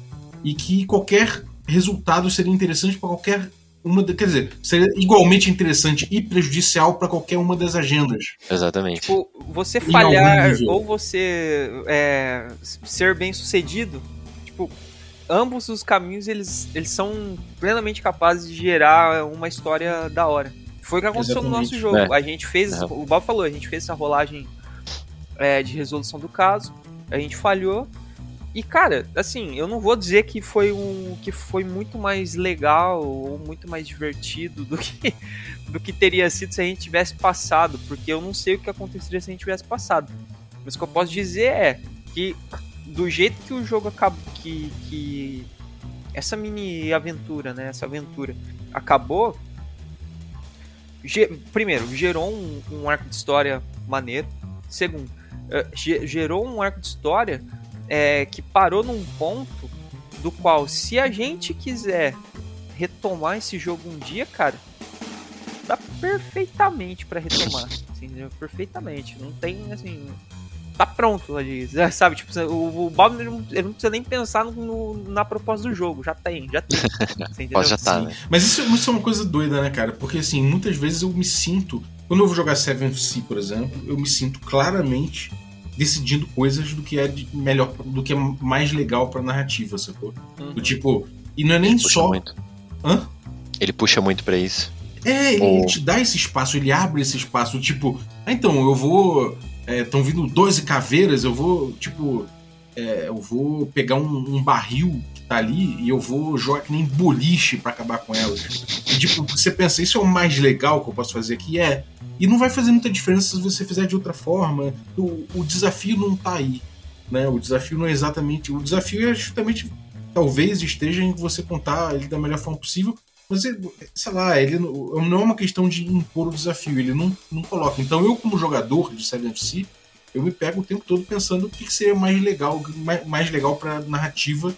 e que qualquer resultado seria interessante para qualquer uma, quer dizer, seria igualmente interessante e prejudicial para qualquer uma das agendas. Exatamente. Tipo, você falhar ou você é, ser bem sucedido, tipo, ambos os caminhos eles, eles são plenamente capazes de gerar uma história da hora. Foi o que aconteceu Exatamente. no nosso jogo. É. A gente fez, uhum. o Bob falou, a gente fez essa rolagem é, de resolução do caso, a gente falhou, e cara, assim, eu não vou dizer que foi um que foi muito mais legal ou muito mais divertido do que do que teria sido se a gente tivesse passado, porque eu não sei o que aconteceria se a gente tivesse passado. Mas o que eu posso dizer é que do jeito que o jogo acabou que, que essa mini aventura, né, essa aventura acabou, primeiro, gerou um, um arco de história maneiro. Segundo, é, gerou um arco de história é, que parou num ponto do qual, se a gente quiser retomar esse jogo um dia, cara, dá perfeitamente para retomar, assim, perfeitamente. Não tem assim, tá pronto ali, sabe? Tipo, o, o Bob ele não, ele não, precisa nem pensar no, na proposta do jogo, já tem, já tem. Pode já tá, né? Mas isso, isso, é uma coisa doida, né, cara? Porque assim, muitas vezes eu me sinto, quando eu vou jogar Seven Sea, por exemplo, eu me sinto claramente decidindo coisas do que é melhor, do que é mais legal pra narrativa, sacou? Uhum. Do tipo, e não é nem só. Muito. Hã? Ele puxa muito para isso. É, ele, Ou... ele te dá esse espaço, ele abre esse espaço, tipo, ah, então, eu vou estão é, vindo 12 caveiras, eu vou, tipo, é, eu vou pegar um, um, barril que tá ali e eu vou jogar que nem boliche para acabar com elas. E, tipo, você pensa, isso é o mais legal que eu posso fazer aqui? É. E não vai fazer muita diferença se você fizer de outra forma. O, o desafio não tá aí. Né? O desafio não é exatamente. O desafio é justamente. Talvez esteja em você contar ele da melhor forma possível, mas, sei lá, ele não é uma questão de impor o desafio, ele não, não coloca. Então, eu, como jogador de 7FC, eu me pego o tempo todo pensando o que, seria mais legal, mais, mais legal para narrativa,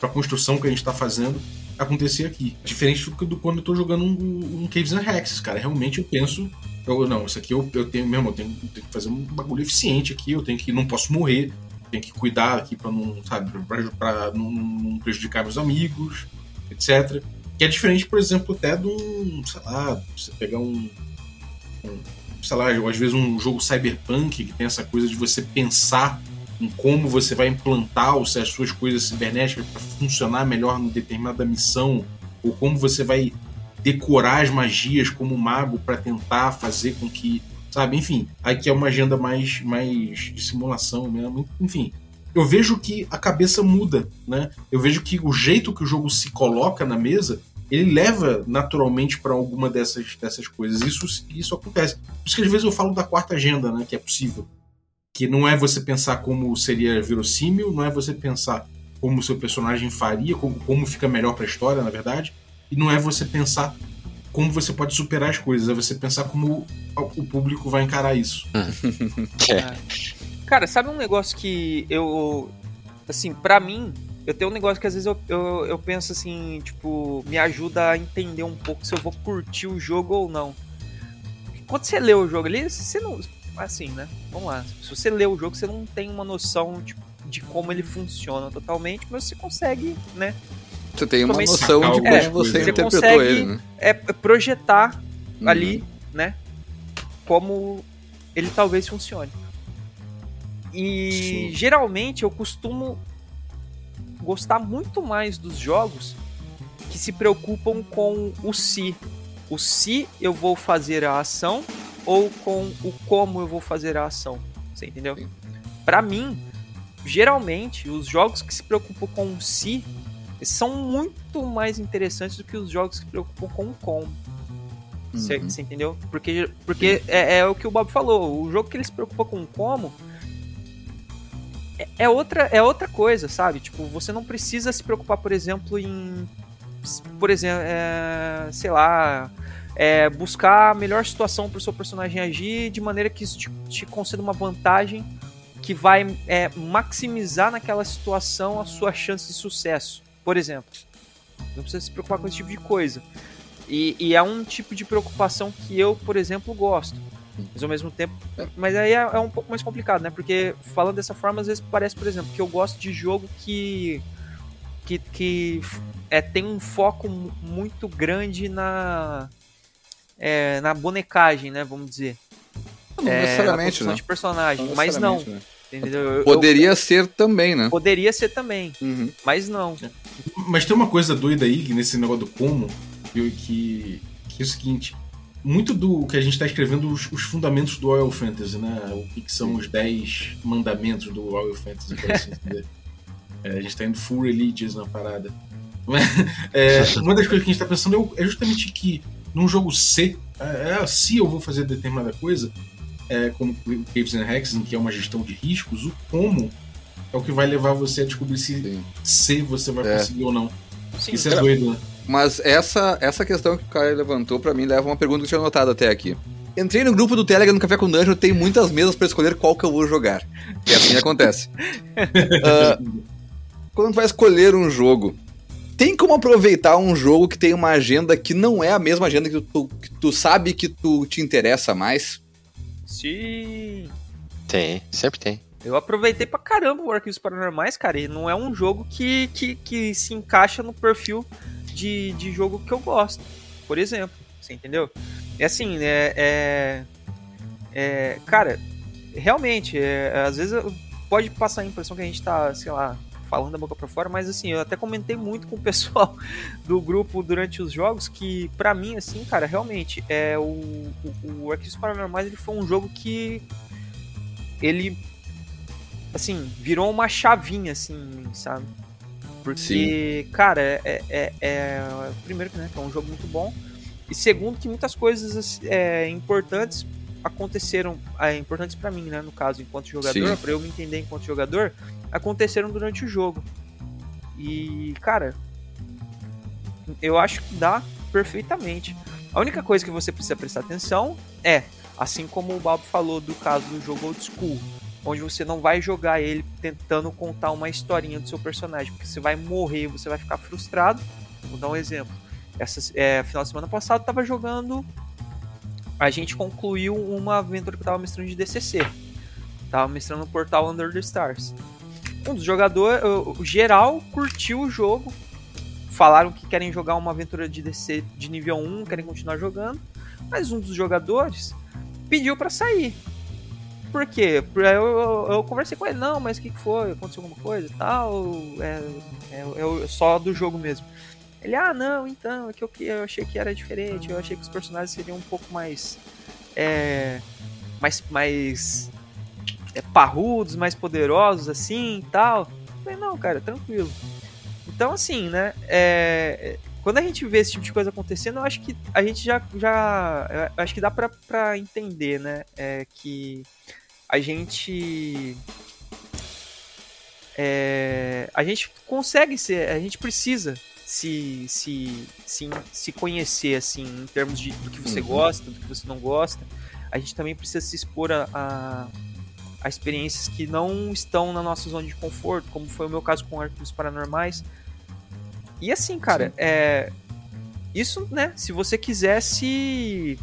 para construção que a gente está fazendo acontecer aqui. Diferente do, do quando eu tô jogando um, um Caves and Hexes, cara. Realmente eu penso, eu, não, isso aqui eu, eu tenho mesmo, eu tenho, eu tenho que fazer um bagulho eficiente aqui, eu tenho que, não posso morrer, tenho que cuidar aqui para não, sabe, para não, não prejudicar meus amigos, etc. Que é diferente, por exemplo, até de um, sei lá, você pegar um, um sei lá, às vezes um jogo cyberpunk que tem essa coisa de você pensar em como você vai implantar as suas coisas cibernéticas para funcionar melhor em determinada missão, ou como você vai decorar as magias como mago para tentar fazer com que, sabe, enfim, aqui é uma agenda mais, mais de simulação mesmo, enfim. Eu vejo que a cabeça muda, né? Eu vejo que o jeito que o jogo se coloca na mesa ele leva naturalmente para alguma dessas, dessas coisas. Isso, isso acontece. Por isso que às vezes eu falo da quarta agenda, né, que é possível. Que não é você pensar como seria verossímil, não é você pensar como o seu personagem faria, como, como fica melhor para a história, na verdade, e não é você pensar como você pode superar as coisas, é você pensar como o público vai encarar isso. é. Cara, sabe um negócio que eu. Assim, para mim, eu tenho um negócio que às vezes eu, eu, eu, penso assim, tipo, me ajuda a entender um pouco se eu vou curtir o jogo ou não. quando você lê o jogo ali, você não. Assim, né? Vamos lá. Se você lê o jogo, você não tem uma noção tipo, de como ele funciona totalmente, mas você consegue, né? Você tem uma noção de como é, você, você interpretou consegue, ele, né? É projetar uhum. ali, né? Como ele talvez funcione. E Sim. geralmente eu costumo gostar muito mais dos jogos que se preocupam com o se. O se eu vou fazer a ação ou com o como eu vou fazer a ação. Você entendeu? Para mim, geralmente, os jogos que se preocupam com o se são muito mais interessantes do que os jogos que se preocupam com o como. Você, uhum. entendeu? Porque, porque é, é, o que o Bob falou. O jogo que ele se preocupa com o como é, é outra, é outra coisa, sabe? Tipo, você não precisa se preocupar, por exemplo, em. Por exemplo, é, sei lá. É, buscar a melhor situação para o seu personagem agir de maneira que isso te, te conceda uma vantagem que vai é, maximizar naquela situação a sua chance de sucesso, por exemplo. Não precisa se preocupar com esse tipo de coisa. E, e é um tipo de preocupação que eu, por exemplo, gosto. Mas ao mesmo tempo. Mas aí é, é, um pouco mais complicado, né? Porque falando dessa forma, às vezes parece, por exemplo, que eu gosto de jogo que. que, que é, tem um foco muito grande na. É, na bonecagem, né? Vamos dizer. Não é, necessariamente, né? de personagem, não mas não. Né? Entendeu? Poderia eu, ser também, né? Poderia ser também, uhum. mas não. Mas tem uma coisa doida aí nesse negócio do como, que, que, que é o seguinte: muito do que a gente está escrevendo os, os, fundamentos do Royal Fantasy, né? O que, que são os 10 mandamentos do Royal Fantasy, por assim dizer. É, a gente está indo full religious na parada. É, uma das coisas que a gente está pensando é, é, justamente que num jogo C, é, é, se eu vou fazer determinada coisa, é, como Caves and Hexen, que é uma gestão de riscos, o como é o que vai levar você a descobrir se Sim. C você vai é. conseguir ou não. Sim, Isso é doido, né? Mas essa, essa questão que o cara levantou, para mim, leva uma pergunta que eu tinha anotado até aqui. Entrei no grupo do Telegram no Café com Dungeon, tem muitas mesas para escolher qual que eu vou jogar. E assim acontece. uh, quando tu vai escolher um jogo, tem como aproveitar um jogo que tem uma agenda que não é a mesma agenda que tu, que tu sabe que tu te interessa mais? Sim. Tem, sempre tem. Eu aproveitei pra caramba o Arquivos Paranormais, cara, e não é um jogo que, que, que se encaixa no perfil de, de jogo que eu gosto, por exemplo. Você entendeu? É assim, é. é, é cara, realmente, é, às vezes pode passar a impressão que a gente tá, sei lá, falando da boca para fora, mas assim, eu até comentei muito com o pessoal do grupo durante os jogos que, para mim, assim, cara, realmente, é o, o, o Arquivos Paranormais ele foi um jogo que ele, assim, virou uma chavinha, assim, sabe? Porque, Sim. cara, é, é, é, Primeiro que né, é um jogo muito bom. E segundo que muitas coisas é, importantes aconteceram, é, importantes para mim, né, no caso, enquanto jogador, para eu me entender enquanto jogador, aconteceram durante o jogo. E, cara, eu acho que dá perfeitamente. A única coisa que você precisa prestar atenção é, assim como o Bob falou do caso do jogo Old School, onde você não vai jogar ele tentando contar uma historinha do seu personagem, porque você vai morrer, você vai ficar frustrado. Vou dar um exemplo. Essa é, final de semana passada eu tava jogando. A gente concluiu uma aventura que eu tava mestrando de DCC. Tava mestrando o portal Under the Stars um dos jogadores, o geral curtiu o jogo, falaram que querem jogar uma aventura de DC de nível 1, querem continuar jogando, mas um dos jogadores pediu para sair. Por quê? Eu, eu, eu, conversei com ele, não, mas o que, que foi? Aconteceu alguma coisa e tal? É, é, é, só do jogo mesmo. Ele, ah, não, então, é que eu, eu achei que era diferente, eu achei que os personagens seriam um pouco mais. É, mais, mais é, parrudos, mais poderosos assim e tal. Eu falei, não, cara, tranquilo. Então, assim, né? É, quando a gente vê esse tipo de coisa acontecendo, eu acho que a gente já. já acho que dá pra, pra entender, né? É, que a gente. É, a gente consegue ser. A gente precisa se, se, se, se conhecer, assim, em termos de, do que você uhum. gosta, do que você não gosta. A gente também precisa se expor a, a a experiências que não estão na nossa zona de conforto, como foi o meu caso com arquivos paranormais. E assim, cara, Sim. é isso, né? Se você quisesse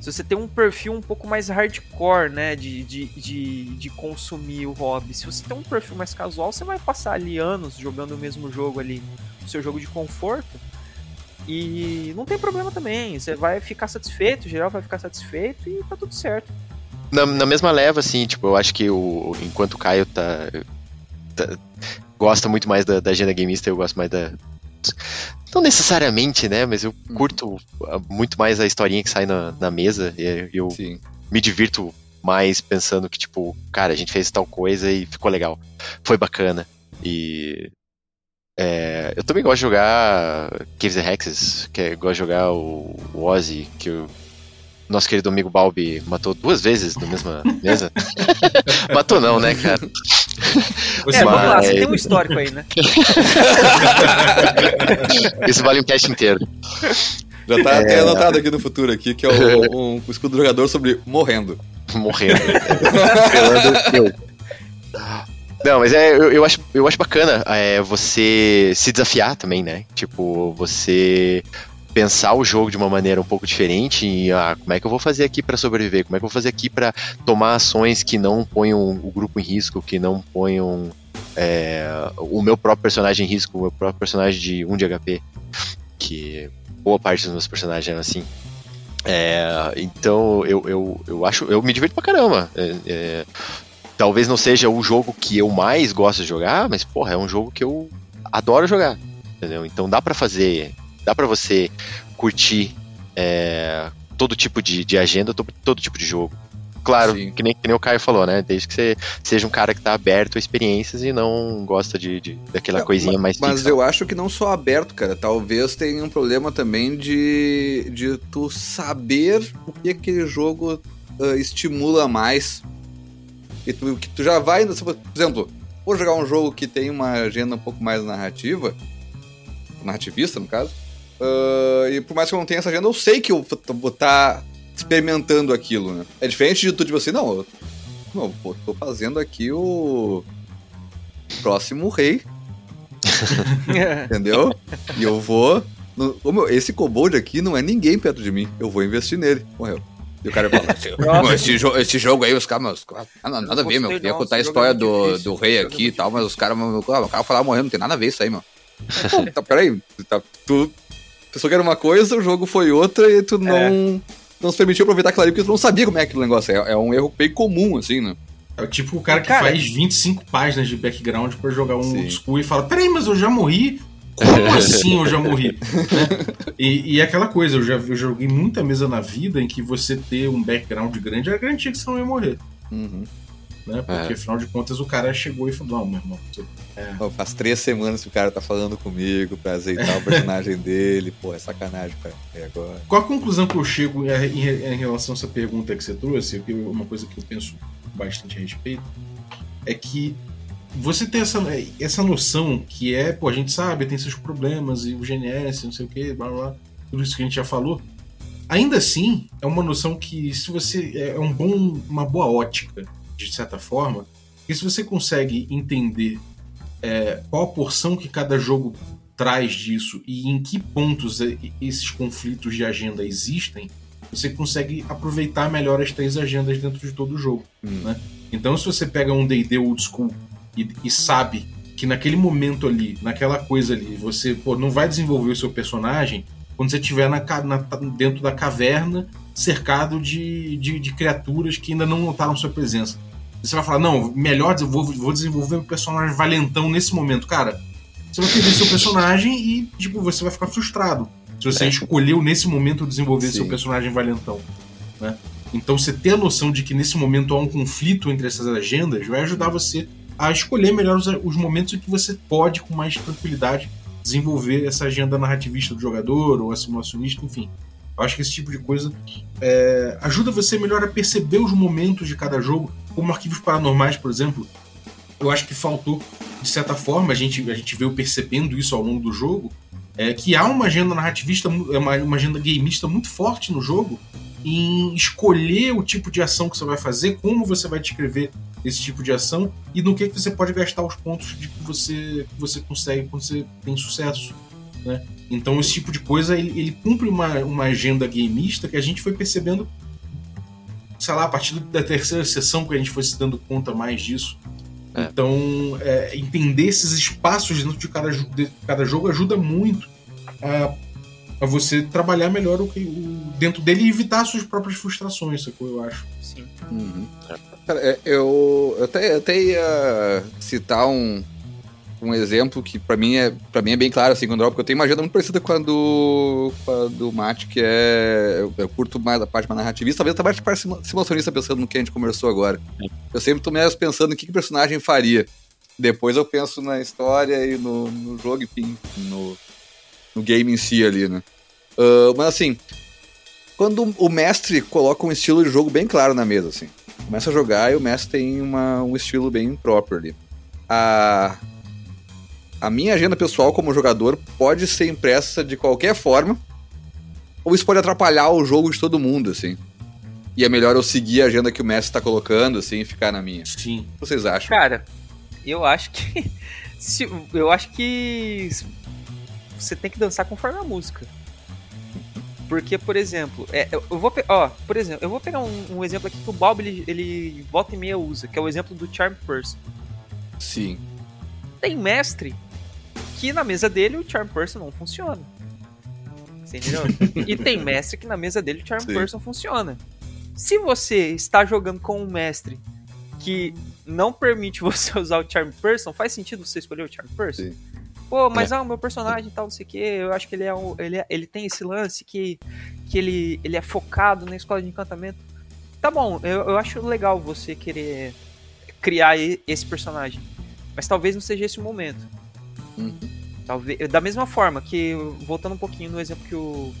se você tem um perfil um pouco mais hardcore, né, de, de, de, de, consumir o hobby, se você tem um perfil mais casual, você vai passar ali anos jogando o mesmo jogo ali, seu jogo de conforto, e não tem problema também, você vai ficar satisfeito, o geral vai ficar satisfeito e tá tudo certo na, na mesma leva, assim, tipo, eu acho que o, enquanto o Caio tá, tá gosta muito mais da, da agenda gameista, eu gosto mais da. Não necessariamente, né? Mas eu uhum. curto muito mais a historinha que sai na, na mesa. E eu Sim. me divirto mais pensando que, tipo, cara, a gente fez tal coisa e ficou legal. Foi bacana. E. É, eu também gosto de jogar Caves and Hexes, que é, gosto de jogar o, o Ozzy, que eu nosso querido amigo Balbi matou duas vezes na mesma mesa. matou não, né, cara? Você, é, Mas... vamos lá, você tem um histórico aí, né? Isso vale um cast inteiro. Já tá é... anotado aqui no futuro aqui, que é o, um, um escudo jogador sobre morrendo. Morrendo. Não, mas é, eu, eu, acho, eu acho bacana é, você se desafiar também, né? Tipo, você pensar o jogo de uma maneira um pouco diferente e ah, como é que eu vou fazer aqui para sobreviver, como é que eu vou fazer aqui para tomar ações que não ponham o grupo em risco, que não ponham é, o meu próprio personagem em risco, o meu próprio personagem de 1 de HP, que boa parte dos meus personagens é assim. É, então eu, eu, eu acho, eu me divirto pra caramba. É, é, talvez não seja o jogo que eu mais gosto de jogar, mas porra, é um jogo que eu adoro jogar. Entendeu? Então dá para fazer dá para você curtir é, todo tipo de, de agenda, todo, todo, tipo de jogo. Claro, que nem, que nem, o Caio falou, né? Desde que você seja um cara que tá aberto a experiências e não gosta de, de daquela coisinha mas, mais Mas eu acho que não só aberto, cara. Talvez tenha um problema também de, de tu saber o que aquele jogo uh, estimula mais. E tu, que tu já vai, por exemplo, vou jogar um jogo que tem uma agenda um pouco mais narrativa, narrativista no caso, Uh, e por mais que eu não tenha essa agenda, eu sei que eu vou estar tá experimentando aquilo, né? É diferente de tu, tipo assim, não, eu, não, pô, tô fazendo aqui o próximo rei, entendeu? E eu vou... No, esse kobold aqui não é ninguém perto de mim, eu vou investir nele. Morreu. E o cara fala, esse, esse, jo esse jogo aí, os caras, nada, nada a ver, meu. Eu queria contar a história do, do rei aqui e tal, mas os caras, o cara falava morrendo, não tem nada a ver isso aí, meu. tá, peraí, tá, tu pensou que era uma coisa, o jogo foi outra e tu não, é. não se permitiu aproveitar aquilo ali porque tu não sabia como é aquele negócio. É, é um erro bem comum, assim, né? É tipo o cara que cara, faz 25 páginas de background pra jogar um sim. school e fala: Peraí, mas eu já morri? Como assim eu já morri? né? e, e aquela coisa, eu já eu joguei muita mesa na vida em que você ter um background grande era garantia que você não ia morrer. Uhum. Né? Porque é. afinal de contas o cara chegou e falou: Não, meu irmão. É. faz três semanas que o cara tá falando comigo pra azeitar o personagem dele. Pô, é sacanagem, cara. É agora. Qual a conclusão que eu chego em, em relação a essa pergunta que você trouxe? Uma coisa que eu penso bastante a respeito é que você tem essa, essa noção que é, pô, a gente sabe, tem seus problemas e o GNS, não sei o que, blá blá, tudo isso que a gente já falou. Ainda assim, é uma noção que se você é um bom, uma boa ótica, de certa forma, que se você consegue entender é, qual a porção que cada jogo traz disso e em que pontos esses conflitos de agenda existem, você consegue aproveitar melhor as três agendas dentro de todo o jogo. Hum. Né? Então, se você pega um D&D old school e, e, sabe que naquele momento ali, naquela coisa ali, você pô, não vai desenvolver o seu personagem quando você estiver na, na, dentro da caverna, cercado de, de, de, criaturas que ainda não notaram sua presença. Você vai falar, não, melhor vou, vou desenvolver um personagem valentão nesse momento. Cara, você vai perder seu personagem e, tipo, você vai ficar frustrado. Se você é. escolheu nesse momento desenvolver Sim. seu personagem valentão. Né? Então você ter a noção de que nesse momento há um conflito entre essas agendas vai ajudar você a escolher melhor os, os momentos em que você pode, com mais tranquilidade, desenvolver essa agenda narrativista do jogador ou a simulacionista, enfim. Eu acho que esse tipo de coisa é, ajuda você melhor a perceber os momentos de cada jogo, como arquivos paranormais, por exemplo. Eu acho que faltou, de certa forma, a gente, a gente veio percebendo isso ao longo do jogo, é, que há uma agenda narrativista, uma, uma agenda gameista muito forte no jogo, em escolher o tipo de ação que você vai fazer, como você vai descrever esse tipo de ação e no que, que você pode gastar os pontos de que você, que você consegue quando você tem sucesso. Né? Então esse tipo de coisa ele, ele cumpre uma, uma agenda gameista que a gente foi percebendo, sei lá, a partir da terceira sessão que a gente foi se dando conta mais disso. É. Então, é, entender esses espaços dentro de cada, de cada jogo ajuda muito a a você trabalhar melhor o, o, dentro dele e evitar suas próprias frustrações, sacou? Eu acho. Uhum. Eu, eu, até, eu até ia citar um, um exemplo que para mim é para mim é bem claro assim quando eu, porque eu tenho uma agenda muito parecida com a do, com a do Matt, que é eu, eu, curto mais a parte mais narrativista, talvez até mais simulacionista pensando no que a gente conversou agora. Eu sempre tô mais pensando em que, que o personagem faria. Depois eu penso na história e no, no jogo, enfim, no, no game em si ali, né? Uh, mas assim, quando o mestre coloca um estilo de jogo bem claro na mesa, assim, começa a jogar e o mestre tem uma, um estilo bem próprio ali. A, a minha agenda pessoal como jogador pode ser impressa de qualquer forma, ou isso pode atrapalhar o jogo de todo mundo, assim. E é melhor eu seguir a agenda que o mestre tá colocando, assim, e ficar na minha. Sim. O que vocês acham? Cara, eu acho que. Se, eu acho que você tem que dançar conforme a música. Porque, por exemplo, é, eu vou ó, por exemplo, eu vou pegar um, um, exemplo aqui que o Bob ele, ele volta e meia usa, que é o exemplo do Charm Person. Sim. Tem mestre que na mesa dele o Charm Person não funciona. Você entendeu? e tem mestre que na mesa dele o Charm Sim. Person funciona. Se você está jogando com um mestre que não permite você usar o Charm Person, faz sentido você escolher o Charm Person? Sim. Pô, mas é. ah, o meu personagem tal, não sei o que, eu acho que ele é, um, ele, é, ele tem esse lance que, que ele, ele é focado na escola de encantamento. Tá bom, eu, eu acho legal você querer criar esse personagem. Mas talvez não seja esse o momento. Uhum. Talvez, da mesma forma que, voltando um pouquinho no exemplo que o,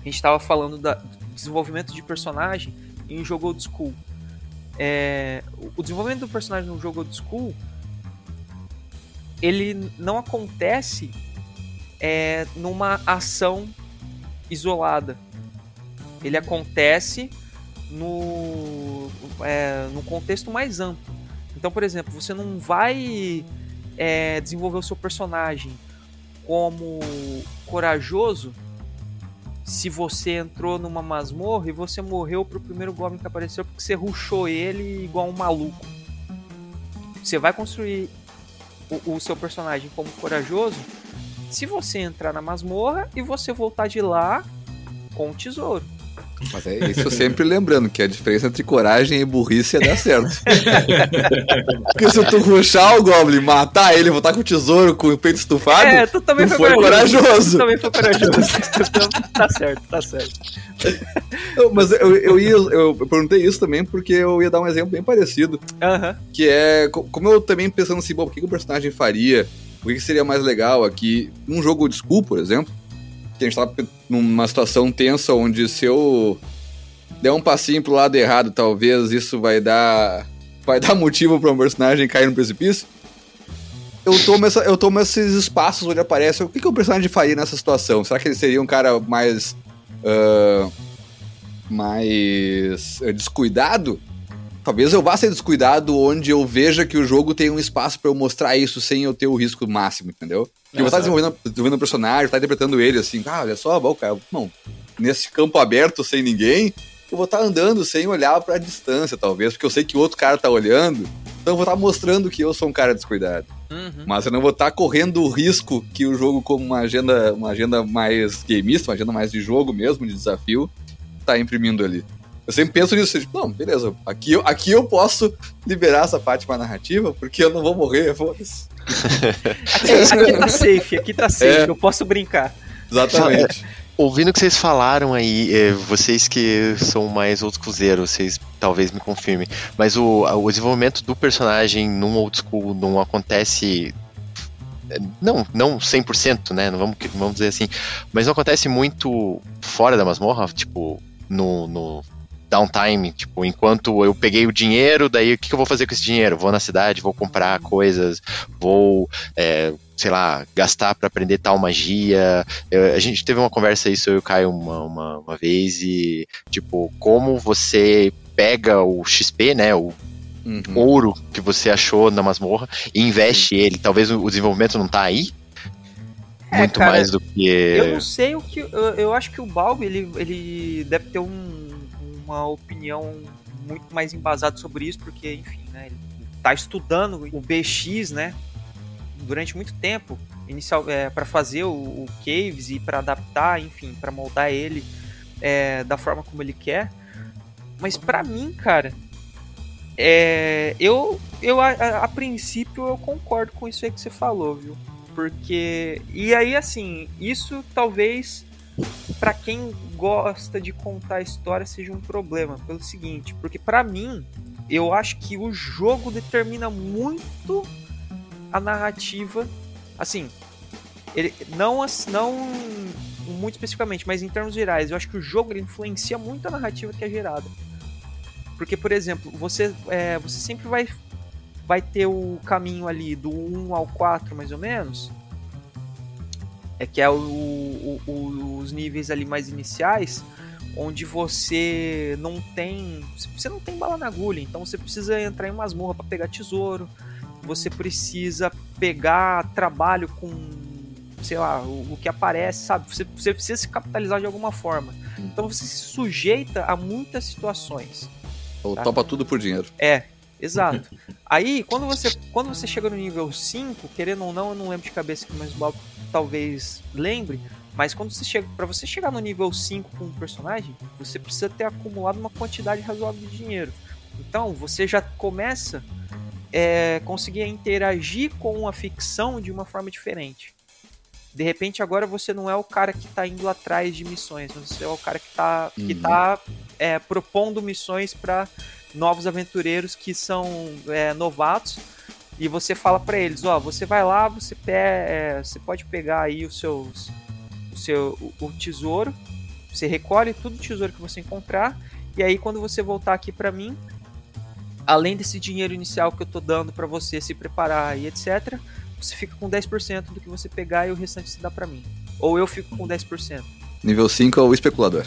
a gente estava falando da, do desenvolvimento de personagem em um jogo old school. É, o desenvolvimento do personagem no jogo old school ele não acontece é, numa ação isolada. ele acontece no, é, no contexto mais amplo. Então, por exemplo, você não vai é, desenvolver o seu personagem como corajoso se você entrou numa masmorra e você morreu pro primeiro Goblin que apareceu porque você ruxou ele igual um maluco. Você vai construir o, o seu personagem como corajoso se você entrar na masmorra e você voltar de lá com o tesouro. Mas é isso sempre lembrando que a diferença entre coragem e burrice é dar certo. Porque se tu ruxar o Goblin, matar ele, voltar com o tesouro, com o peito estufado, É, tu também tu foi, foi corajoso. corajoso. Tu também foi corajoso. Então, tá certo, tá certo. Eu- mas eu, eu, ia, eu perguntei isso também porque eu ia dar um exemplo bem parecido. Aham. Que é, co- como eu também pensando assim, bom, o que, que o personagem faria? O que, que seria mais legal aqui? Num jogo de school, por exemplo, a gente tá numa situação tensa onde se eu der um passinho pro lado errado, talvez isso vai dar vai dar motivo para um personagem cair no precipício. Eu tomo, essa, eu tomo esses espaços onde aparece o que, que o personagem faria nessa situação. Será que ele seria um cara mais ah, mais eh, descuidado? Talvez eu vá ser descuidado onde eu veja que o jogo tem um espaço pra eu mostrar isso sem eu ter o risco máximo, entendeu? Porque eu vou estar Exato. desenvolvendo, desenvolvendo um personagem, tá interpretando ele assim, ah, olha só, bom, cara, não, nesse campo aberto sem ninguém, eu vou estar andando sem olhar pra distância, talvez, porque eu sei que o outro cara tá olhando, então eu vou estar mostrando que eu sou um cara descuidado. Uhum. Mas eu não vou estar correndo o risco que o jogo, como uma agenda, uma agenda mais gameista, uma agenda mais de jogo mesmo, de desafio, tá imprimindo ali. Eu sempre penso nisso, tipo, não, beleza, aqui, eu- aqui eu posso liberar essa parte mais narrativa, porque eu não vou morrer, foda-se. Aqui, aqui tá safe, aqui tá safe, É. eu posso brincar. Exatamente. Ouvindo o que vocês falaram aí, é, vocês que são mais old schoolzeiros, vocês talvez me confirmem, mas o, o desenvolvimento do personagem num old school não acontece. é, Não, não 100%, né? Não vamos, vamos dizer assim. Mas não acontece muito fora da masmorra, tipo, no, no downtime, tipo, enquanto eu peguei o dinheiro, daí o que, que eu vou fazer com esse dinheiro? Vou na cidade, vou comprar coisas, vou, é, sei lá, gastar pra aprender tal magia. Eu- a gente teve uma conversa isso, eu e o Caio, uma, uma, uma vez, e, tipo, como você pega o XP, né, o Uhum. ouro que você achou na masmorra e investe ele. Talvez o desenvolvimento não tá aí, É, muito cara, mais do que... Eu não sei o que. Eu, eu acho que o Balbi ele, ele deve ter um- uma opinião muito mais embasada sobre isso, porque, enfim, né? Ele tá estudando o BX, né? Durante muito tempo, inicial é, para fazer o, o Caves e para adaptar, enfim, para moldar ele é, da forma como ele quer. Mas pra mim, cara, é, eu, eu a, a- a princípio eu concordo com isso aí que você falou, viu? Porque. E aí, assim, isso talvez pra quem gosta de contar história seja um problema. Pelo seguinte, porque pra mim, eu acho que o jogo determina muito a narrativa. Assim, ele não, não muito especificamente, mas em termos gerais, eu acho que o jogo influencia muito a narrativa que é gerada. Porque, por exemplo, você, é, você sempre vai vai ter o caminho ali do 1 ao 4, mais ou menos. É que é o, o- o- os níveis ali mais iniciais, onde você não tem. Você não tem bala na agulha, então você precisa entrar em masmorra para pegar tesouro. Você precisa pegar trabalho com, sei lá, o, o que aparece, sabe? Você, você precisa se capitalizar de alguma forma. Então você se sujeita a muitas situações. Ou topa tudo por dinheiro. É, exato. Aí, quando você, quando você chega no nível 5, querendo ou não, eu não lembro de cabeça que mais Bob talvez lembre, mas quando você chega, para você chegar no nível 5 com um personagem, você precisa ter acumulado uma quantidade razoável de dinheiro. Então, você já começa é, conseguir interagir com a ficção de uma forma diferente. De repente, agora você não é o cara que está indo atrás de missões, você é o cara que está que Uhum. tá, é, propondo missões para novos aventureiros que são é, novatos e você fala pra eles, ó, você vai lá, você, pe é, você pode pegar aí os seus, o seu o, o tesouro, você recolhe tudo o tesouro que você encontrar e aí quando você voltar aqui pra mim, além desse dinheiro inicial que eu tô dando pra você se preparar e etc, você fica com 10% do que você pegar e o restante se dá pra mim. Ou eu fico com 10%. Nível 5 é o especulador.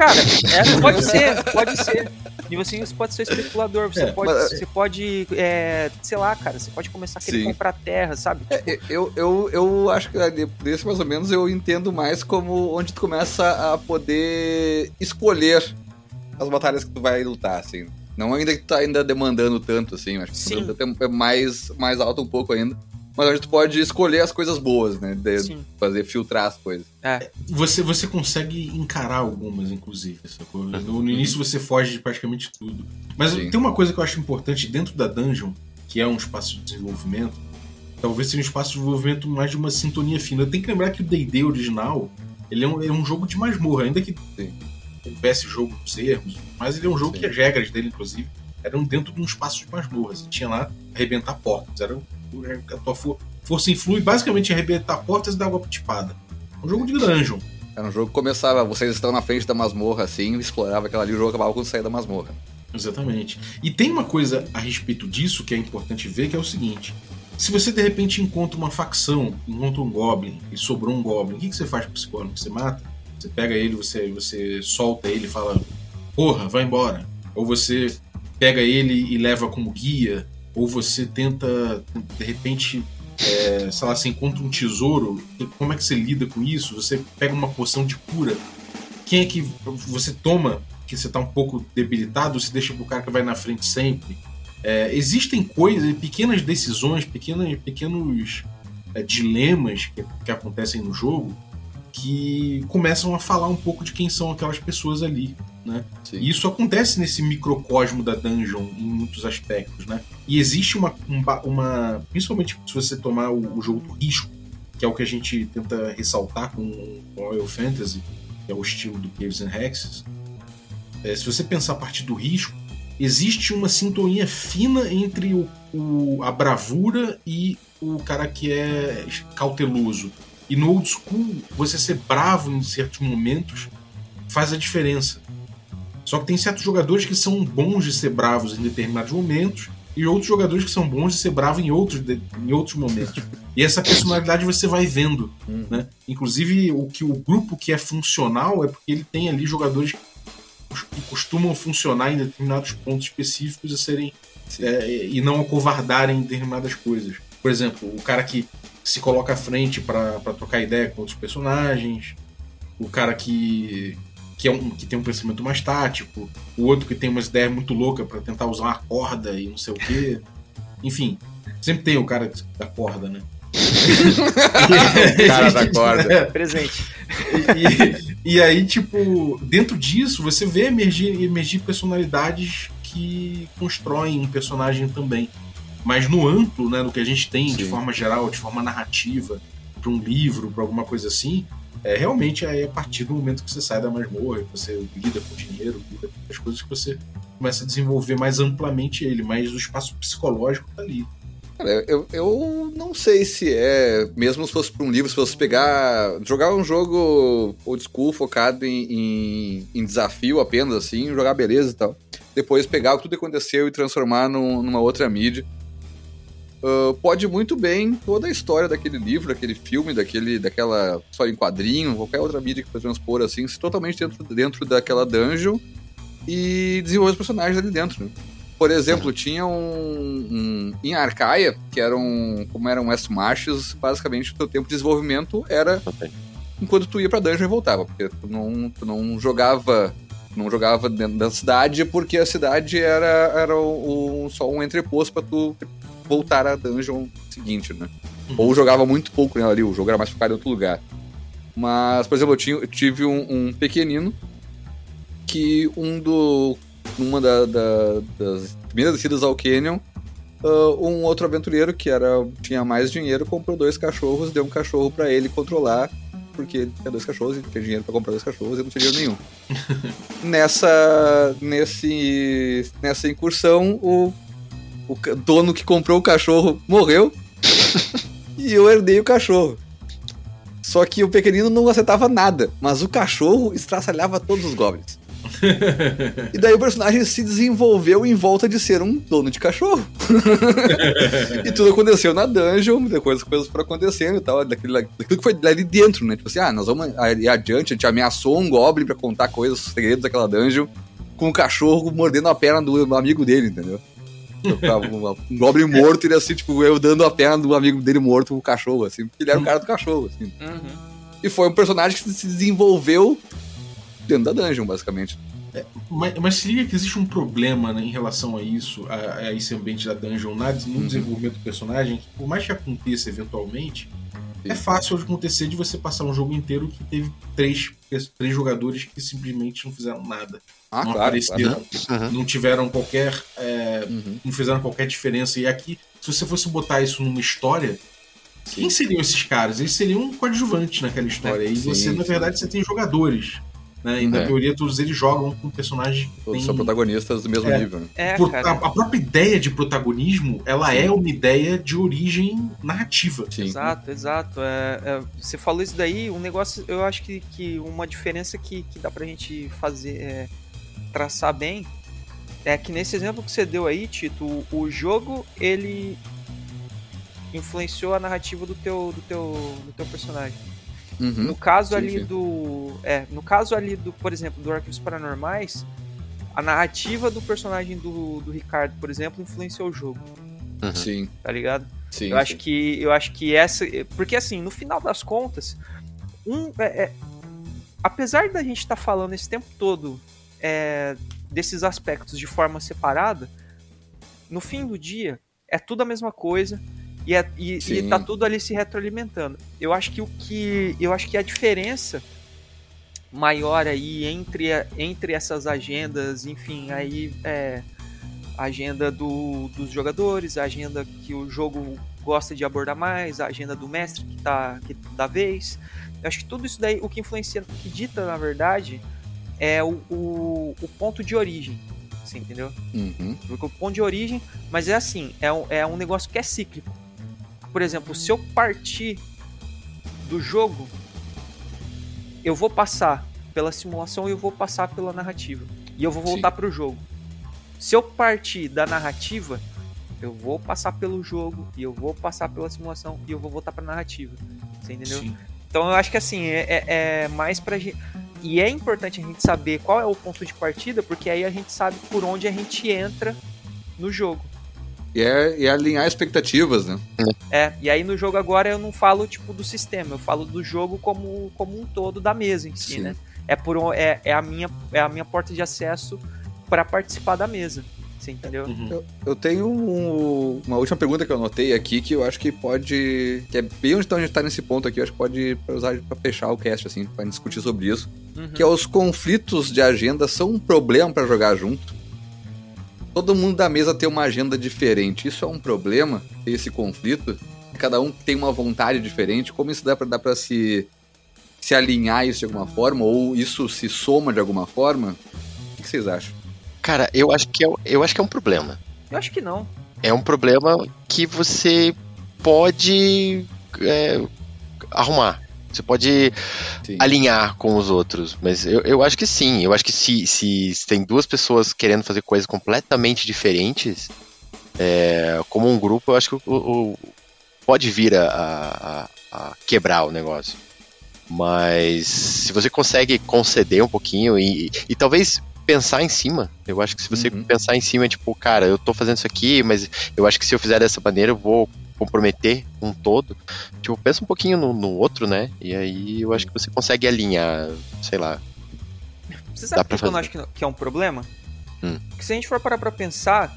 Cara, é, pode ser, pode ser. E você pode ser especulador, você É, pode, mas- você pode é, sei lá, cara, você pode começar a querer Sim. comprar terra, sabe? É, eu, eu, eu acho que ali, desse mais ou menos eu entendo mais como onde tu começa a poder escolher as batalhas que tu vai lutar, assim. Não ainda que tu tá ainda demandando tanto, assim. Acho que Sim. o tempo é mais, mais alto um pouco ainda. Mas onde tu pode escolher as coisas boas, né? De Sim. fazer filtrar as coisas. É, Você, você consegue encarar algumas, inclusive. Sacou? No, no início você foge de praticamente tudo. Mas Sim. tem uma coisa que eu acho importante dentro da dungeon, que é um espaço de desenvolvimento. Talvez seja um espaço de desenvolvimento mais de uma sintonia fina. Tem que lembrar que o D&D original, ele é um, é um jogo de masmorra, ainda que Sim. houvesse jogo nos erros, mas ele é um jogo Sim. que as regras dele, inclusive, eram dentro de um espaço de masmorra. Você tinha lá arrebentar portas. Era a tua for- força influi basicamente em arrebentar portas e dar água espada. Um jogo de dungeon. Era um jogo que começava, vocês estão na frente da masmorra, assim, explorava aquela ali, o jogo acabava quando saía da masmorra. Exatamente. E tem uma coisa a respeito disso que é importante ver, que é o seguinte. Se você de repente encontra uma facção, encontra um Goblin e sobrou um Goblin, o que, que você faz com esse Goblin? Você mata? Você pega ele, você, você solta ele e fala, porra, vai embora. Ou você pega ele e leva como guia, ou você tenta, de repente, é, sei lá, você encontra um tesouro, como é que você lida com isso? Você pega uma poção de cura. Quem é que você toma que você tá um pouco debilitado, você deixa pro cara que vai na frente sempre. É, existem coisas, pequenas decisões, pequenas, pequenos é, dilemas que, que acontecem no jogo que começam a falar um pouco de quem são aquelas pessoas ali, né? E isso acontece nesse microcosmo da dungeon em muitos aspectos, né? E existe uma, um ba- uma principalmente se você tomar o, o jogo do risco, que é o que a gente tenta ressaltar com o Royal Fantasy, que é o estilo do Caves and Hexes. É, se você pensar a partir do risco, existe uma sintonia fina entre o, o- a bravura e o cara que é cauteloso. E no old school, você ser bravo em certos momentos faz a diferença. Só que tem certos jogadores que são bons de ser bravos em determinados momentos e outros jogadores que são bons de ser bravos em outros, de- em outros momentos. E essa personalidade você vai vendo. Uhum. Né? Inclusive, o que o grupo que é funcional é porque ele tem ali jogadores que costumam funcionar em determinados pontos específicos e serem é, e não acovardarem em determinadas coisas. Por exemplo, o cara que se coloca à frente para trocar ideia com outros personagens, o cara que que, é um, que tem um pensamento mais tático, o outro que tem umas ideias muito loucas para tentar usar uma corda e não sei o quê. Enfim, sempre tem o cara da corda, né? Cara da corda. presente. e, e aí, tipo, dentro disso, você vê emergir, emergir personalidades que constroem um personagem também. Mas no amplo, né, no que a gente tem de Sim. forma geral, de forma narrativa, para um livro, para alguma coisa assim, é realmente é a partir do momento que você sai da masmorra, que você lida com dinheiro, lida com as coisas que você começa a desenvolver mais amplamente ele, mas o espaço psicológico tá ali. Cara, eu, eu não sei se é, mesmo se fosse pra um livro, se fosse pegar, jogar um jogo old school focado em, em, em desafio apenas, assim, jogar beleza e tal. Depois pegar o que tudo aconteceu e transformar num- numa outra mídia. Ah, pode muito bem toda a história daquele livro, daquele filme, daquele, daquela história em quadrinho, qualquer outra mídia que for transpor assim, totalmente dentro, dentro daquela dungeon e desenvolver os personagens ali dentro. Né? Por exemplo, tinha um, um- Em Arcaia, que eram. Como eram West Marches, basicamente o teu tempo de desenvolvimento era enquanto tu ia pra dungeon e voltava. Porque tu não, tu não jogava. Não jogava dentro da cidade, porque a cidade era, era só um entreposto pra tu voltar à dungeon seguinte, né? Uhum. Ou jogava muito pouco nela ali, o jogo era mais focado em outro lugar. Mas, por exemplo, eu, tinha- eu tive um, um pequenino que um do. Numa da- da- das primeiras descidas ao Canyon, ah, um outro aventureiro que era, tinha mais dinheiro comprou dois cachorros, deu um cachorro pra ele controlar, porque ele tinha dois cachorros e tinha dinheiro pra comprar dois cachorros e não tinha dinheiro nenhum. nessa, nesse, nessa incursão, o, o dono que comprou o cachorro morreu e eu herdei o cachorro. Só que o pequenino não acertava nada, mas o cachorro estraçalhava todos os goblins. e daí o personagem se desenvolveu em volta de ser um dono de cachorro. e tudo aconteceu na dungeon, depois as coisas foram acontecendo e tal, daquilo, daquilo que foi ali dentro, né? Tipo assim, ah, nós vamos ir adiante, a gente ameaçou um goblin pra contar coisas, segredos daquela dungeon, com o cachorro mordendo a perna do amigo dele, entendeu? Um goblin morto, ele assim, tipo, eu dando a perna do amigo dele morto com o cachorro, assim, porque ele era o cara do cachorro, assim. Uhum. E foi um personagem que se desenvolveu dentro da dungeon, basicamente. É, mas, mas, se liga que existe um problema né, em relação a isso, a, a, esse ambiente da dungeon, na, no uhum. desenvolvimento do personagem, que por mais que aconteça eventualmente, Sim. é fácil de acontecer de você passar um jogo inteiro que teve três, três jogadores que simplesmente não fizeram nada. Ah, não claro, apareceram, claro. Uhum. não tiveram qualquer. É, uhum. não fizeram qualquer diferença. E aqui, se você fosse botar isso numa história, Sim. quem seriam esses caras? Eles seriam coadjuvantes naquela história. É, e você, na verdade, você tem jogadores. Né? E na é. teoria todos eles jogam com personagens que Todos tem... são protagonistas do mesmo é. nível. Né? É, a, a, própria ideia de protagonismo, ela Sim. é uma ideia de origem narrativa. Sim. Exato, exato. É, é, você falou isso daí, um negócio, eu acho que, que uma diferença que, que dá pra gente fazer, é, traçar bem, é que nesse exemplo que você deu aí, Tito, o, o jogo, ele influenciou a narrativa do teu, do teu, do teu personagem. Uhum. No caso sim, ali sim. do. É, no caso ali do, por exemplo, do Arquivos Paranormais, a narrativa do personagem do, do Ricardo, por exemplo, influenciou o jogo. Uhum. Sim. Tá ligado? Sim, eu sim. acho que eu acho que essa porque assim no final das contas um é, é, apesar da gente estar tá falando esse tempo todo é, desses aspectos de forma separada no fim do dia é tudo a mesma coisa e, é, e, e tá tudo ali se retroalimentando. Eu acho que o que. Eu acho que a diferença maior aí entre, entre essas agendas, enfim, aí é a agenda do, dos jogadores, a agenda que o jogo gosta de abordar mais, a agenda do mestre que tá que da vez. Eu acho que tudo isso daí, o que influencia, o que dita, na verdade, é o, o, o ponto de origem. Você entendeu? Uhum. Porque o ponto de origem, mas é assim, é é um negócio que é cíclico por exemplo, se eu partir do jogo, eu vou passar pela simulação e eu vou passar pela narrativa. E eu vou voltar para o jogo. Se eu partir da narrativa, eu vou passar pelo jogo e eu vou passar pela simulação e eu vou voltar para narrativa. Você entendeu? Sim. Então eu acho que assim, é, é, é mais pra gente. E é importante a gente saber qual é o ponto de partida, porque aí a gente sabe por onde a gente entra no jogo. E é, e é alinhar expectativas, né? É, e aí no jogo agora eu não falo tipo do sistema, eu falo do jogo como, como um todo da mesa em si, Sim. né? É, por, é, é, a minha, é a minha porta de acesso para participar da mesa. Você entendeu? Uhum. Eu, eu, tenho um, uma última pergunta que eu anotei aqui que eu acho que pode. que é bem onde a gente tá nesse ponto aqui, eu acho que pode usar para fechar o cast, assim, pra discutir sobre isso. Uhum. Que é os conflitos de agenda são um problema para jogar junto todo mundo da mesa tem uma agenda diferente. Isso é um problema, esse conflito? Cada um tem uma vontade diferente. Como isso dá pra, dá pra se, se alinhar isso de alguma forma? Ou isso se soma de alguma forma? O que vocês acham? Cara, eu acho que é, eu acho que é um problema. Eu acho que não. É um problema que você pode é, arrumar. Você pode sim. alinhar com os outros, mas eu, eu acho que sim. Eu acho que se, se, se tem duas pessoas querendo fazer coisas completamente diferentes, é, como um grupo, eu acho que o, o pode vir a, a, a, quebrar o negócio. Mas se você consegue conceder um pouquinho e, e talvez pensar em cima. Eu acho que se você uhum. pensar em cima, tipo, cara, eu tô fazendo isso aqui, mas eu acho que se eu fizer dessa maneira, eu vou comprometer um todo, tipo, pensa um pouquinho no, no outro, né? E aí eu acho que você consegue alinhar, sei lá. Você sabe por que eu não acho que é um problema? Hum. Que se a gente for parar pra pensar,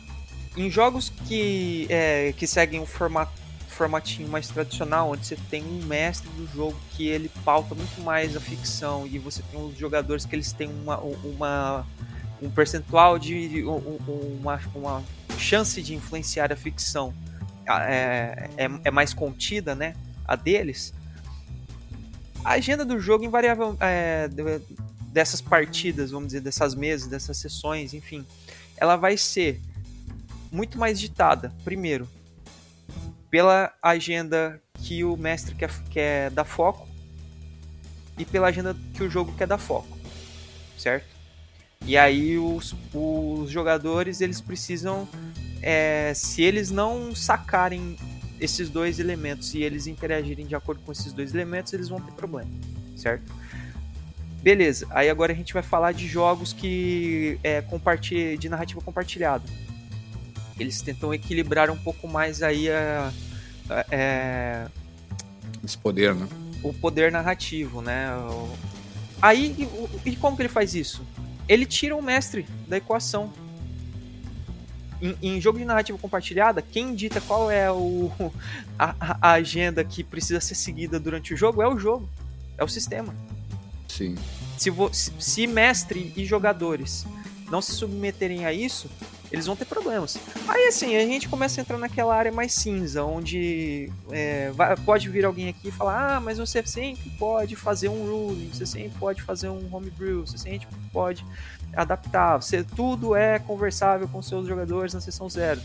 em jogos que, é, que seguem um formato, formatinho mais tradicional, onde você tem um mestre do jogo que ele pauta muito mais a ficção e você tem os jogadores que eles têm uma, uma um percentual de uma, uma chance de influenciar a ficção é, é, é, mais contida, né? A deles. A agenda do jogo invariável é, dessas partidas, vamos dizer, dessas mesas, dessas sessões, enfim, ela vai ser muito mais ditada, primeiro, pela agenda que o mestre quer, quer dar foco e pela agenda que o jogo quer dar foco, certo? E aí os, os jogadores eles precisam, é, se eles não sacarem esses dois elementos e eles interagirem de acordo com esses dois elementos, eles vão ter problema, certo? Beleza, aí agora a gente vai falar de jogos que é compartilha, de narrativa compartilhada. Eles tentam equilibrar um pouco mais aí a, a, é, esse poder, né? O poder narrativo, né? Aí, e como que ele faz isso? Ele tira o mestre da equação. Em, em jogo de narrativa compartilhada, quem dita qual é o, a, a agenda que precisa ser seguida durante o jogo é o jogo, é o sistema. Sim. Se, se mestre e jogadores não se submeterem a isso, eles vão ter problemas. Aí assim, a gente começa a entrar naquela área mais cinza, onde é, vai, pode vir alguém aqui e falar: ah, mas você sempre pode fazer um ruling, você sempre pode fazer um homebrew, você sempre pode adaptar, você, tudo é conversável com seus jogadores na sessão zero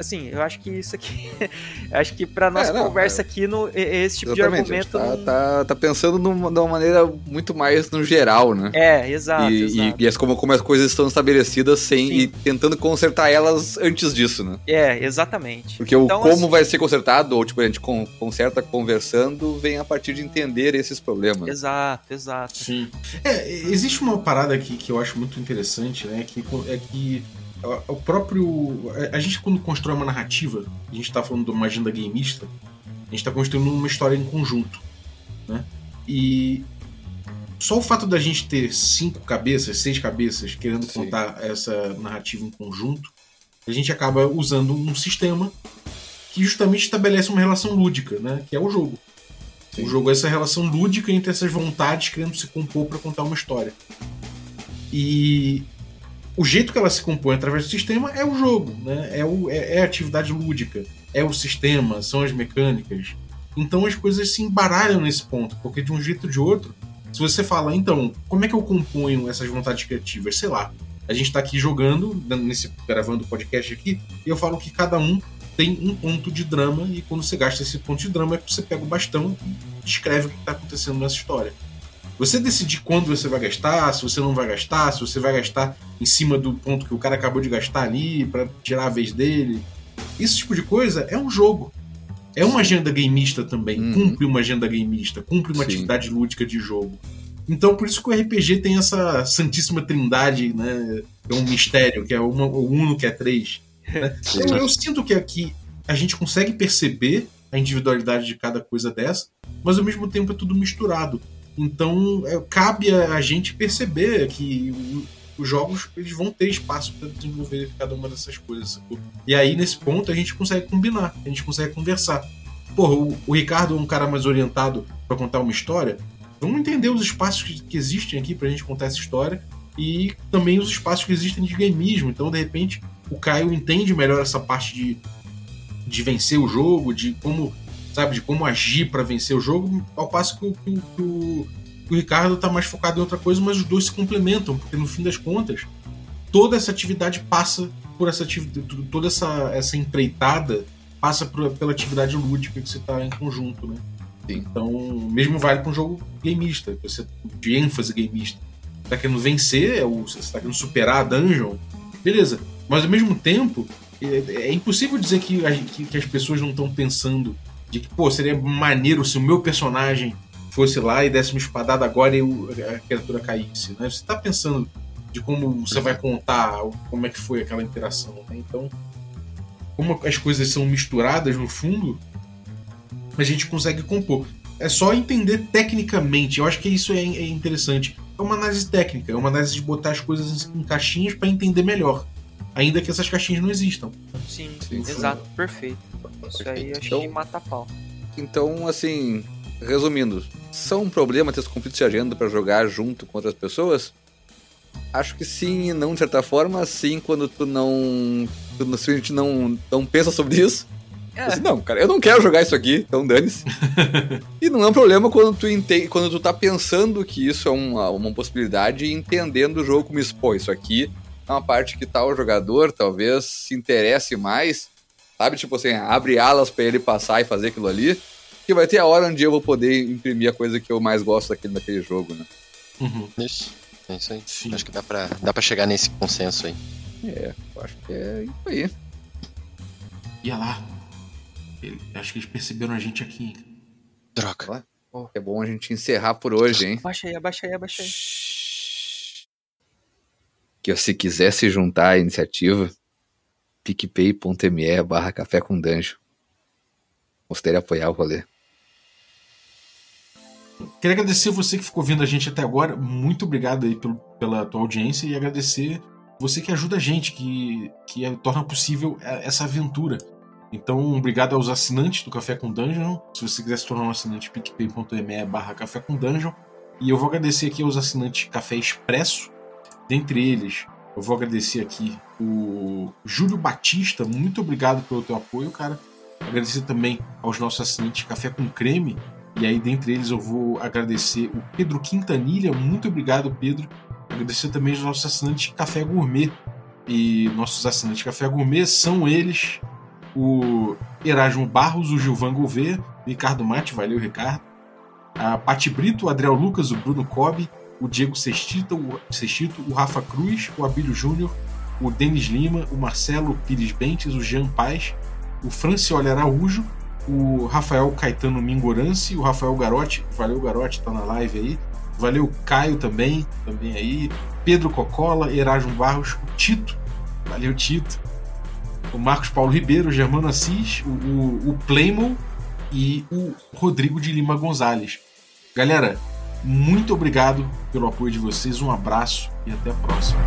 assim, eu acho que isso aqui. acho que pra nossa é, não, conversa é, aqui, no, esse tipo de argumento. Tá, não... tá, tá, pensando numa, de uma maneira muito mais no geral, né? É, exato. E, exato. e, e como, como as coisas estão estabelecidas sem. Sim. E tentando consertar elas antes disso, né? É, exatamente. Porque então, o como assim, vai ser consertado, ou tipo, a gente conserta conversando, vem a partir de entender esses problemas. Exato, exato. Sim. É, existe uma parada aqui que eu acho muito interessante, né? Que é que o próprio. A gente, quando constrói uma narrativa, a gente está falando de uma agenda gameista, a gente está construindo uma história em conjunto. Né? E só o fato da gente ter cinco cabeças, seis cabeças, querendo Sim. contar essa narrativa em conjunto, a gente acaba usando um sistema que justamente estabelece uma relação lúdica, né? que é o jogo. Sim. O jogo é essa relação lúdica entre essas vontades querendo se compor para contar uma história. E o jeito que ela se compõe através do sistema é o jogo, né? é, o, é, é a atividade lúdica, é o sistema, são as mecânicas. Então as coisas se embaralham nesse ponto, porque de um jeito ou de outro, se você fala, então, como é que eu componho essas vontades criativas? Sei lá, a gente está aqui jogando, nesse, gravando o podcast aqui, e eu falo que cada um tem um ponto de drama, e quando você gasta esse ponto de drama, é que você pega o bastão e descreve o que está acontecendo nessa história. Você decidir quando você vai gastar, se você não vai gastar, se você vai gastar em cima do ponto que o cara acabou de gastar ali para tirar a vez dele. Esse tipo de coisa é um jogo. É uma agenda gameista também. Hum. Cumpre uma agenda gameista, cumpre uma Sim. atividade lúdica de jogo. Então, por isso que o RPG tem essa santíssima trindade, né? É um mistério, que é uma, o Uno, que é três. Né? Então, eu sinto que aqui a gente consegue perceber a individualidade de cada coisa dessa, mas ao mesmo tempo é tudo misturado. Então, é, cabe a, gente perceber que os jogos eles vão ter espaço para desenvolver cada uma dessas coisas. Sacou? E aí, nesse ponto, a gente consegue combinar, a gente consegue conversar. Porra, o, o Ricardo é um cara mais orientado para contar uma história. Vamos entender os espaços que, que existem aqui para a gente contar essa história e também os espaços que existem de gameismo. Então, de repente, o Caio entende melhor essa parte de, de vencer o jogo, de como sabe? De como agir para vencer o jogo, ao passo que, que, que, o, que o Ricardo está mais focado em outra coisa, mas os dois se complementam, porque no fim das contas, toda essa atividade passa por essa toda essa, essa empreitada passa por, pela atividade lúdica que você está em conjunto, né? Sim. Então, mesmo vale para um jogo gameista, você de ênfase gameista. Você tá querendo vencer, é você está querendo superar a dungeon, beleza. Mas ao mesmo tempo, é, é impossível dizer que, que, que as pessoas não estão pensando de que, pô, seria maneiro se o meu personagem fosse lá e desse uma espadada agora e a criatura caísse, né? Você tá pensando de como você vai contar como é que foi aquela interação, né? Então, como as coisas são misturadas no fundo, a gente consegue compor. É só entender tecnicamente, eu acho que isso é, é interessante. É uma análise técnica, é uma análise de botar as coisas em caixinhas para entender melhor ainda que essas caixinhas não existam. Sim, Sim exato, perfeito. Isso aí achei então, mata pau. Então, assim, resumindo, são um problema ter os conflitos de agenda para jogar junto com outras pessoas? Acho que sim e não, de certa forma. Sim, quando tu não. Tu, se a gente não, não pensa sobre isso. É. Assim, não, cara, eu não quero jogar isso aqui, então dane-se. e não é um problema quando tu, entende, quando tu tá pensando que isso é uma, uma possibilidade e entendendo o jogo como expor. Isso aqui é uma parte que tal jogador talvez se interesse mais, sabe? Tipo assim, abre alas para ele passar e fazer aquilo ali, que vai ter a hora onde eu vou poder imprimir a coisa que eu mais gosto daquele, daquele jogo, né? Uhum. Isso. É isso aí. Sim. Acho que dá pra, dá pra chegar nesse consenso aí. É, eu acho que é isso aí. Ia lá. Ele- acho que eles perceberam a gente aqui. Droga. É bom a gente encerrar por hoje, hein? Abaixa aí, abaixa aí, abaixa aí. Que se quiser se juntar à iniciativa, picpay.me barra café com danjo. Gostaria de apoiar o rolê. Queria agradecer você que ficou vendo a gente até agora. Muito obrigado aí pelo- pela tua audiência e agradecer você que ajuda a gente, que, que é- torna possível é, essa aventura. Então, obrigado aos assinantes do Café com Dungeon. Se você quiser se tornar um assinante, picpay.me barra Café com Dungeon. E eu vou agradecer aqui aos assinantes Café Expresso. Dentre eles, eu vou agradecer aqui o Júlio Batista. Muito obrigado pelo teu apoio, cara. Agradecer também aos nossos assinantes Café com Creme. E aí, dentre eles, eu vou agradecer o Pedro Quintanilha. Muito obrigado, Pedro. Agradecer também aos nossos assinantes Café Gourmet. E nossos assinantes Café Gourmet são eles: o Erasmo Barros, o Gilvan Gouveia, Ricardo Mate, valeu, Ricardo. A Pati Brito, o Adriel Lucas, o Bruno Cobb, o Diego Sextito, o, Sextito, o Rafa Cruz, o Abílio Júnior, o Denis Lima, o Marcelo Pires Bentes, o Jean Paz, o Francioli Araújo, o Rafael Caetano Mingorance, o Rafael Garotti, valeu Garotti, tá na live aí. Valeu Caio também, também aí. Pedro Cocola, Erasmo Barros, o Tito, valeu Tito. O Marcos Paulo Ribeiro, o Germano Assis, o, o, o e o Rodrigo de Lima Gonzalez. Galera, muito obrigado pelo apoio de vocês, um abraço e até a próxima.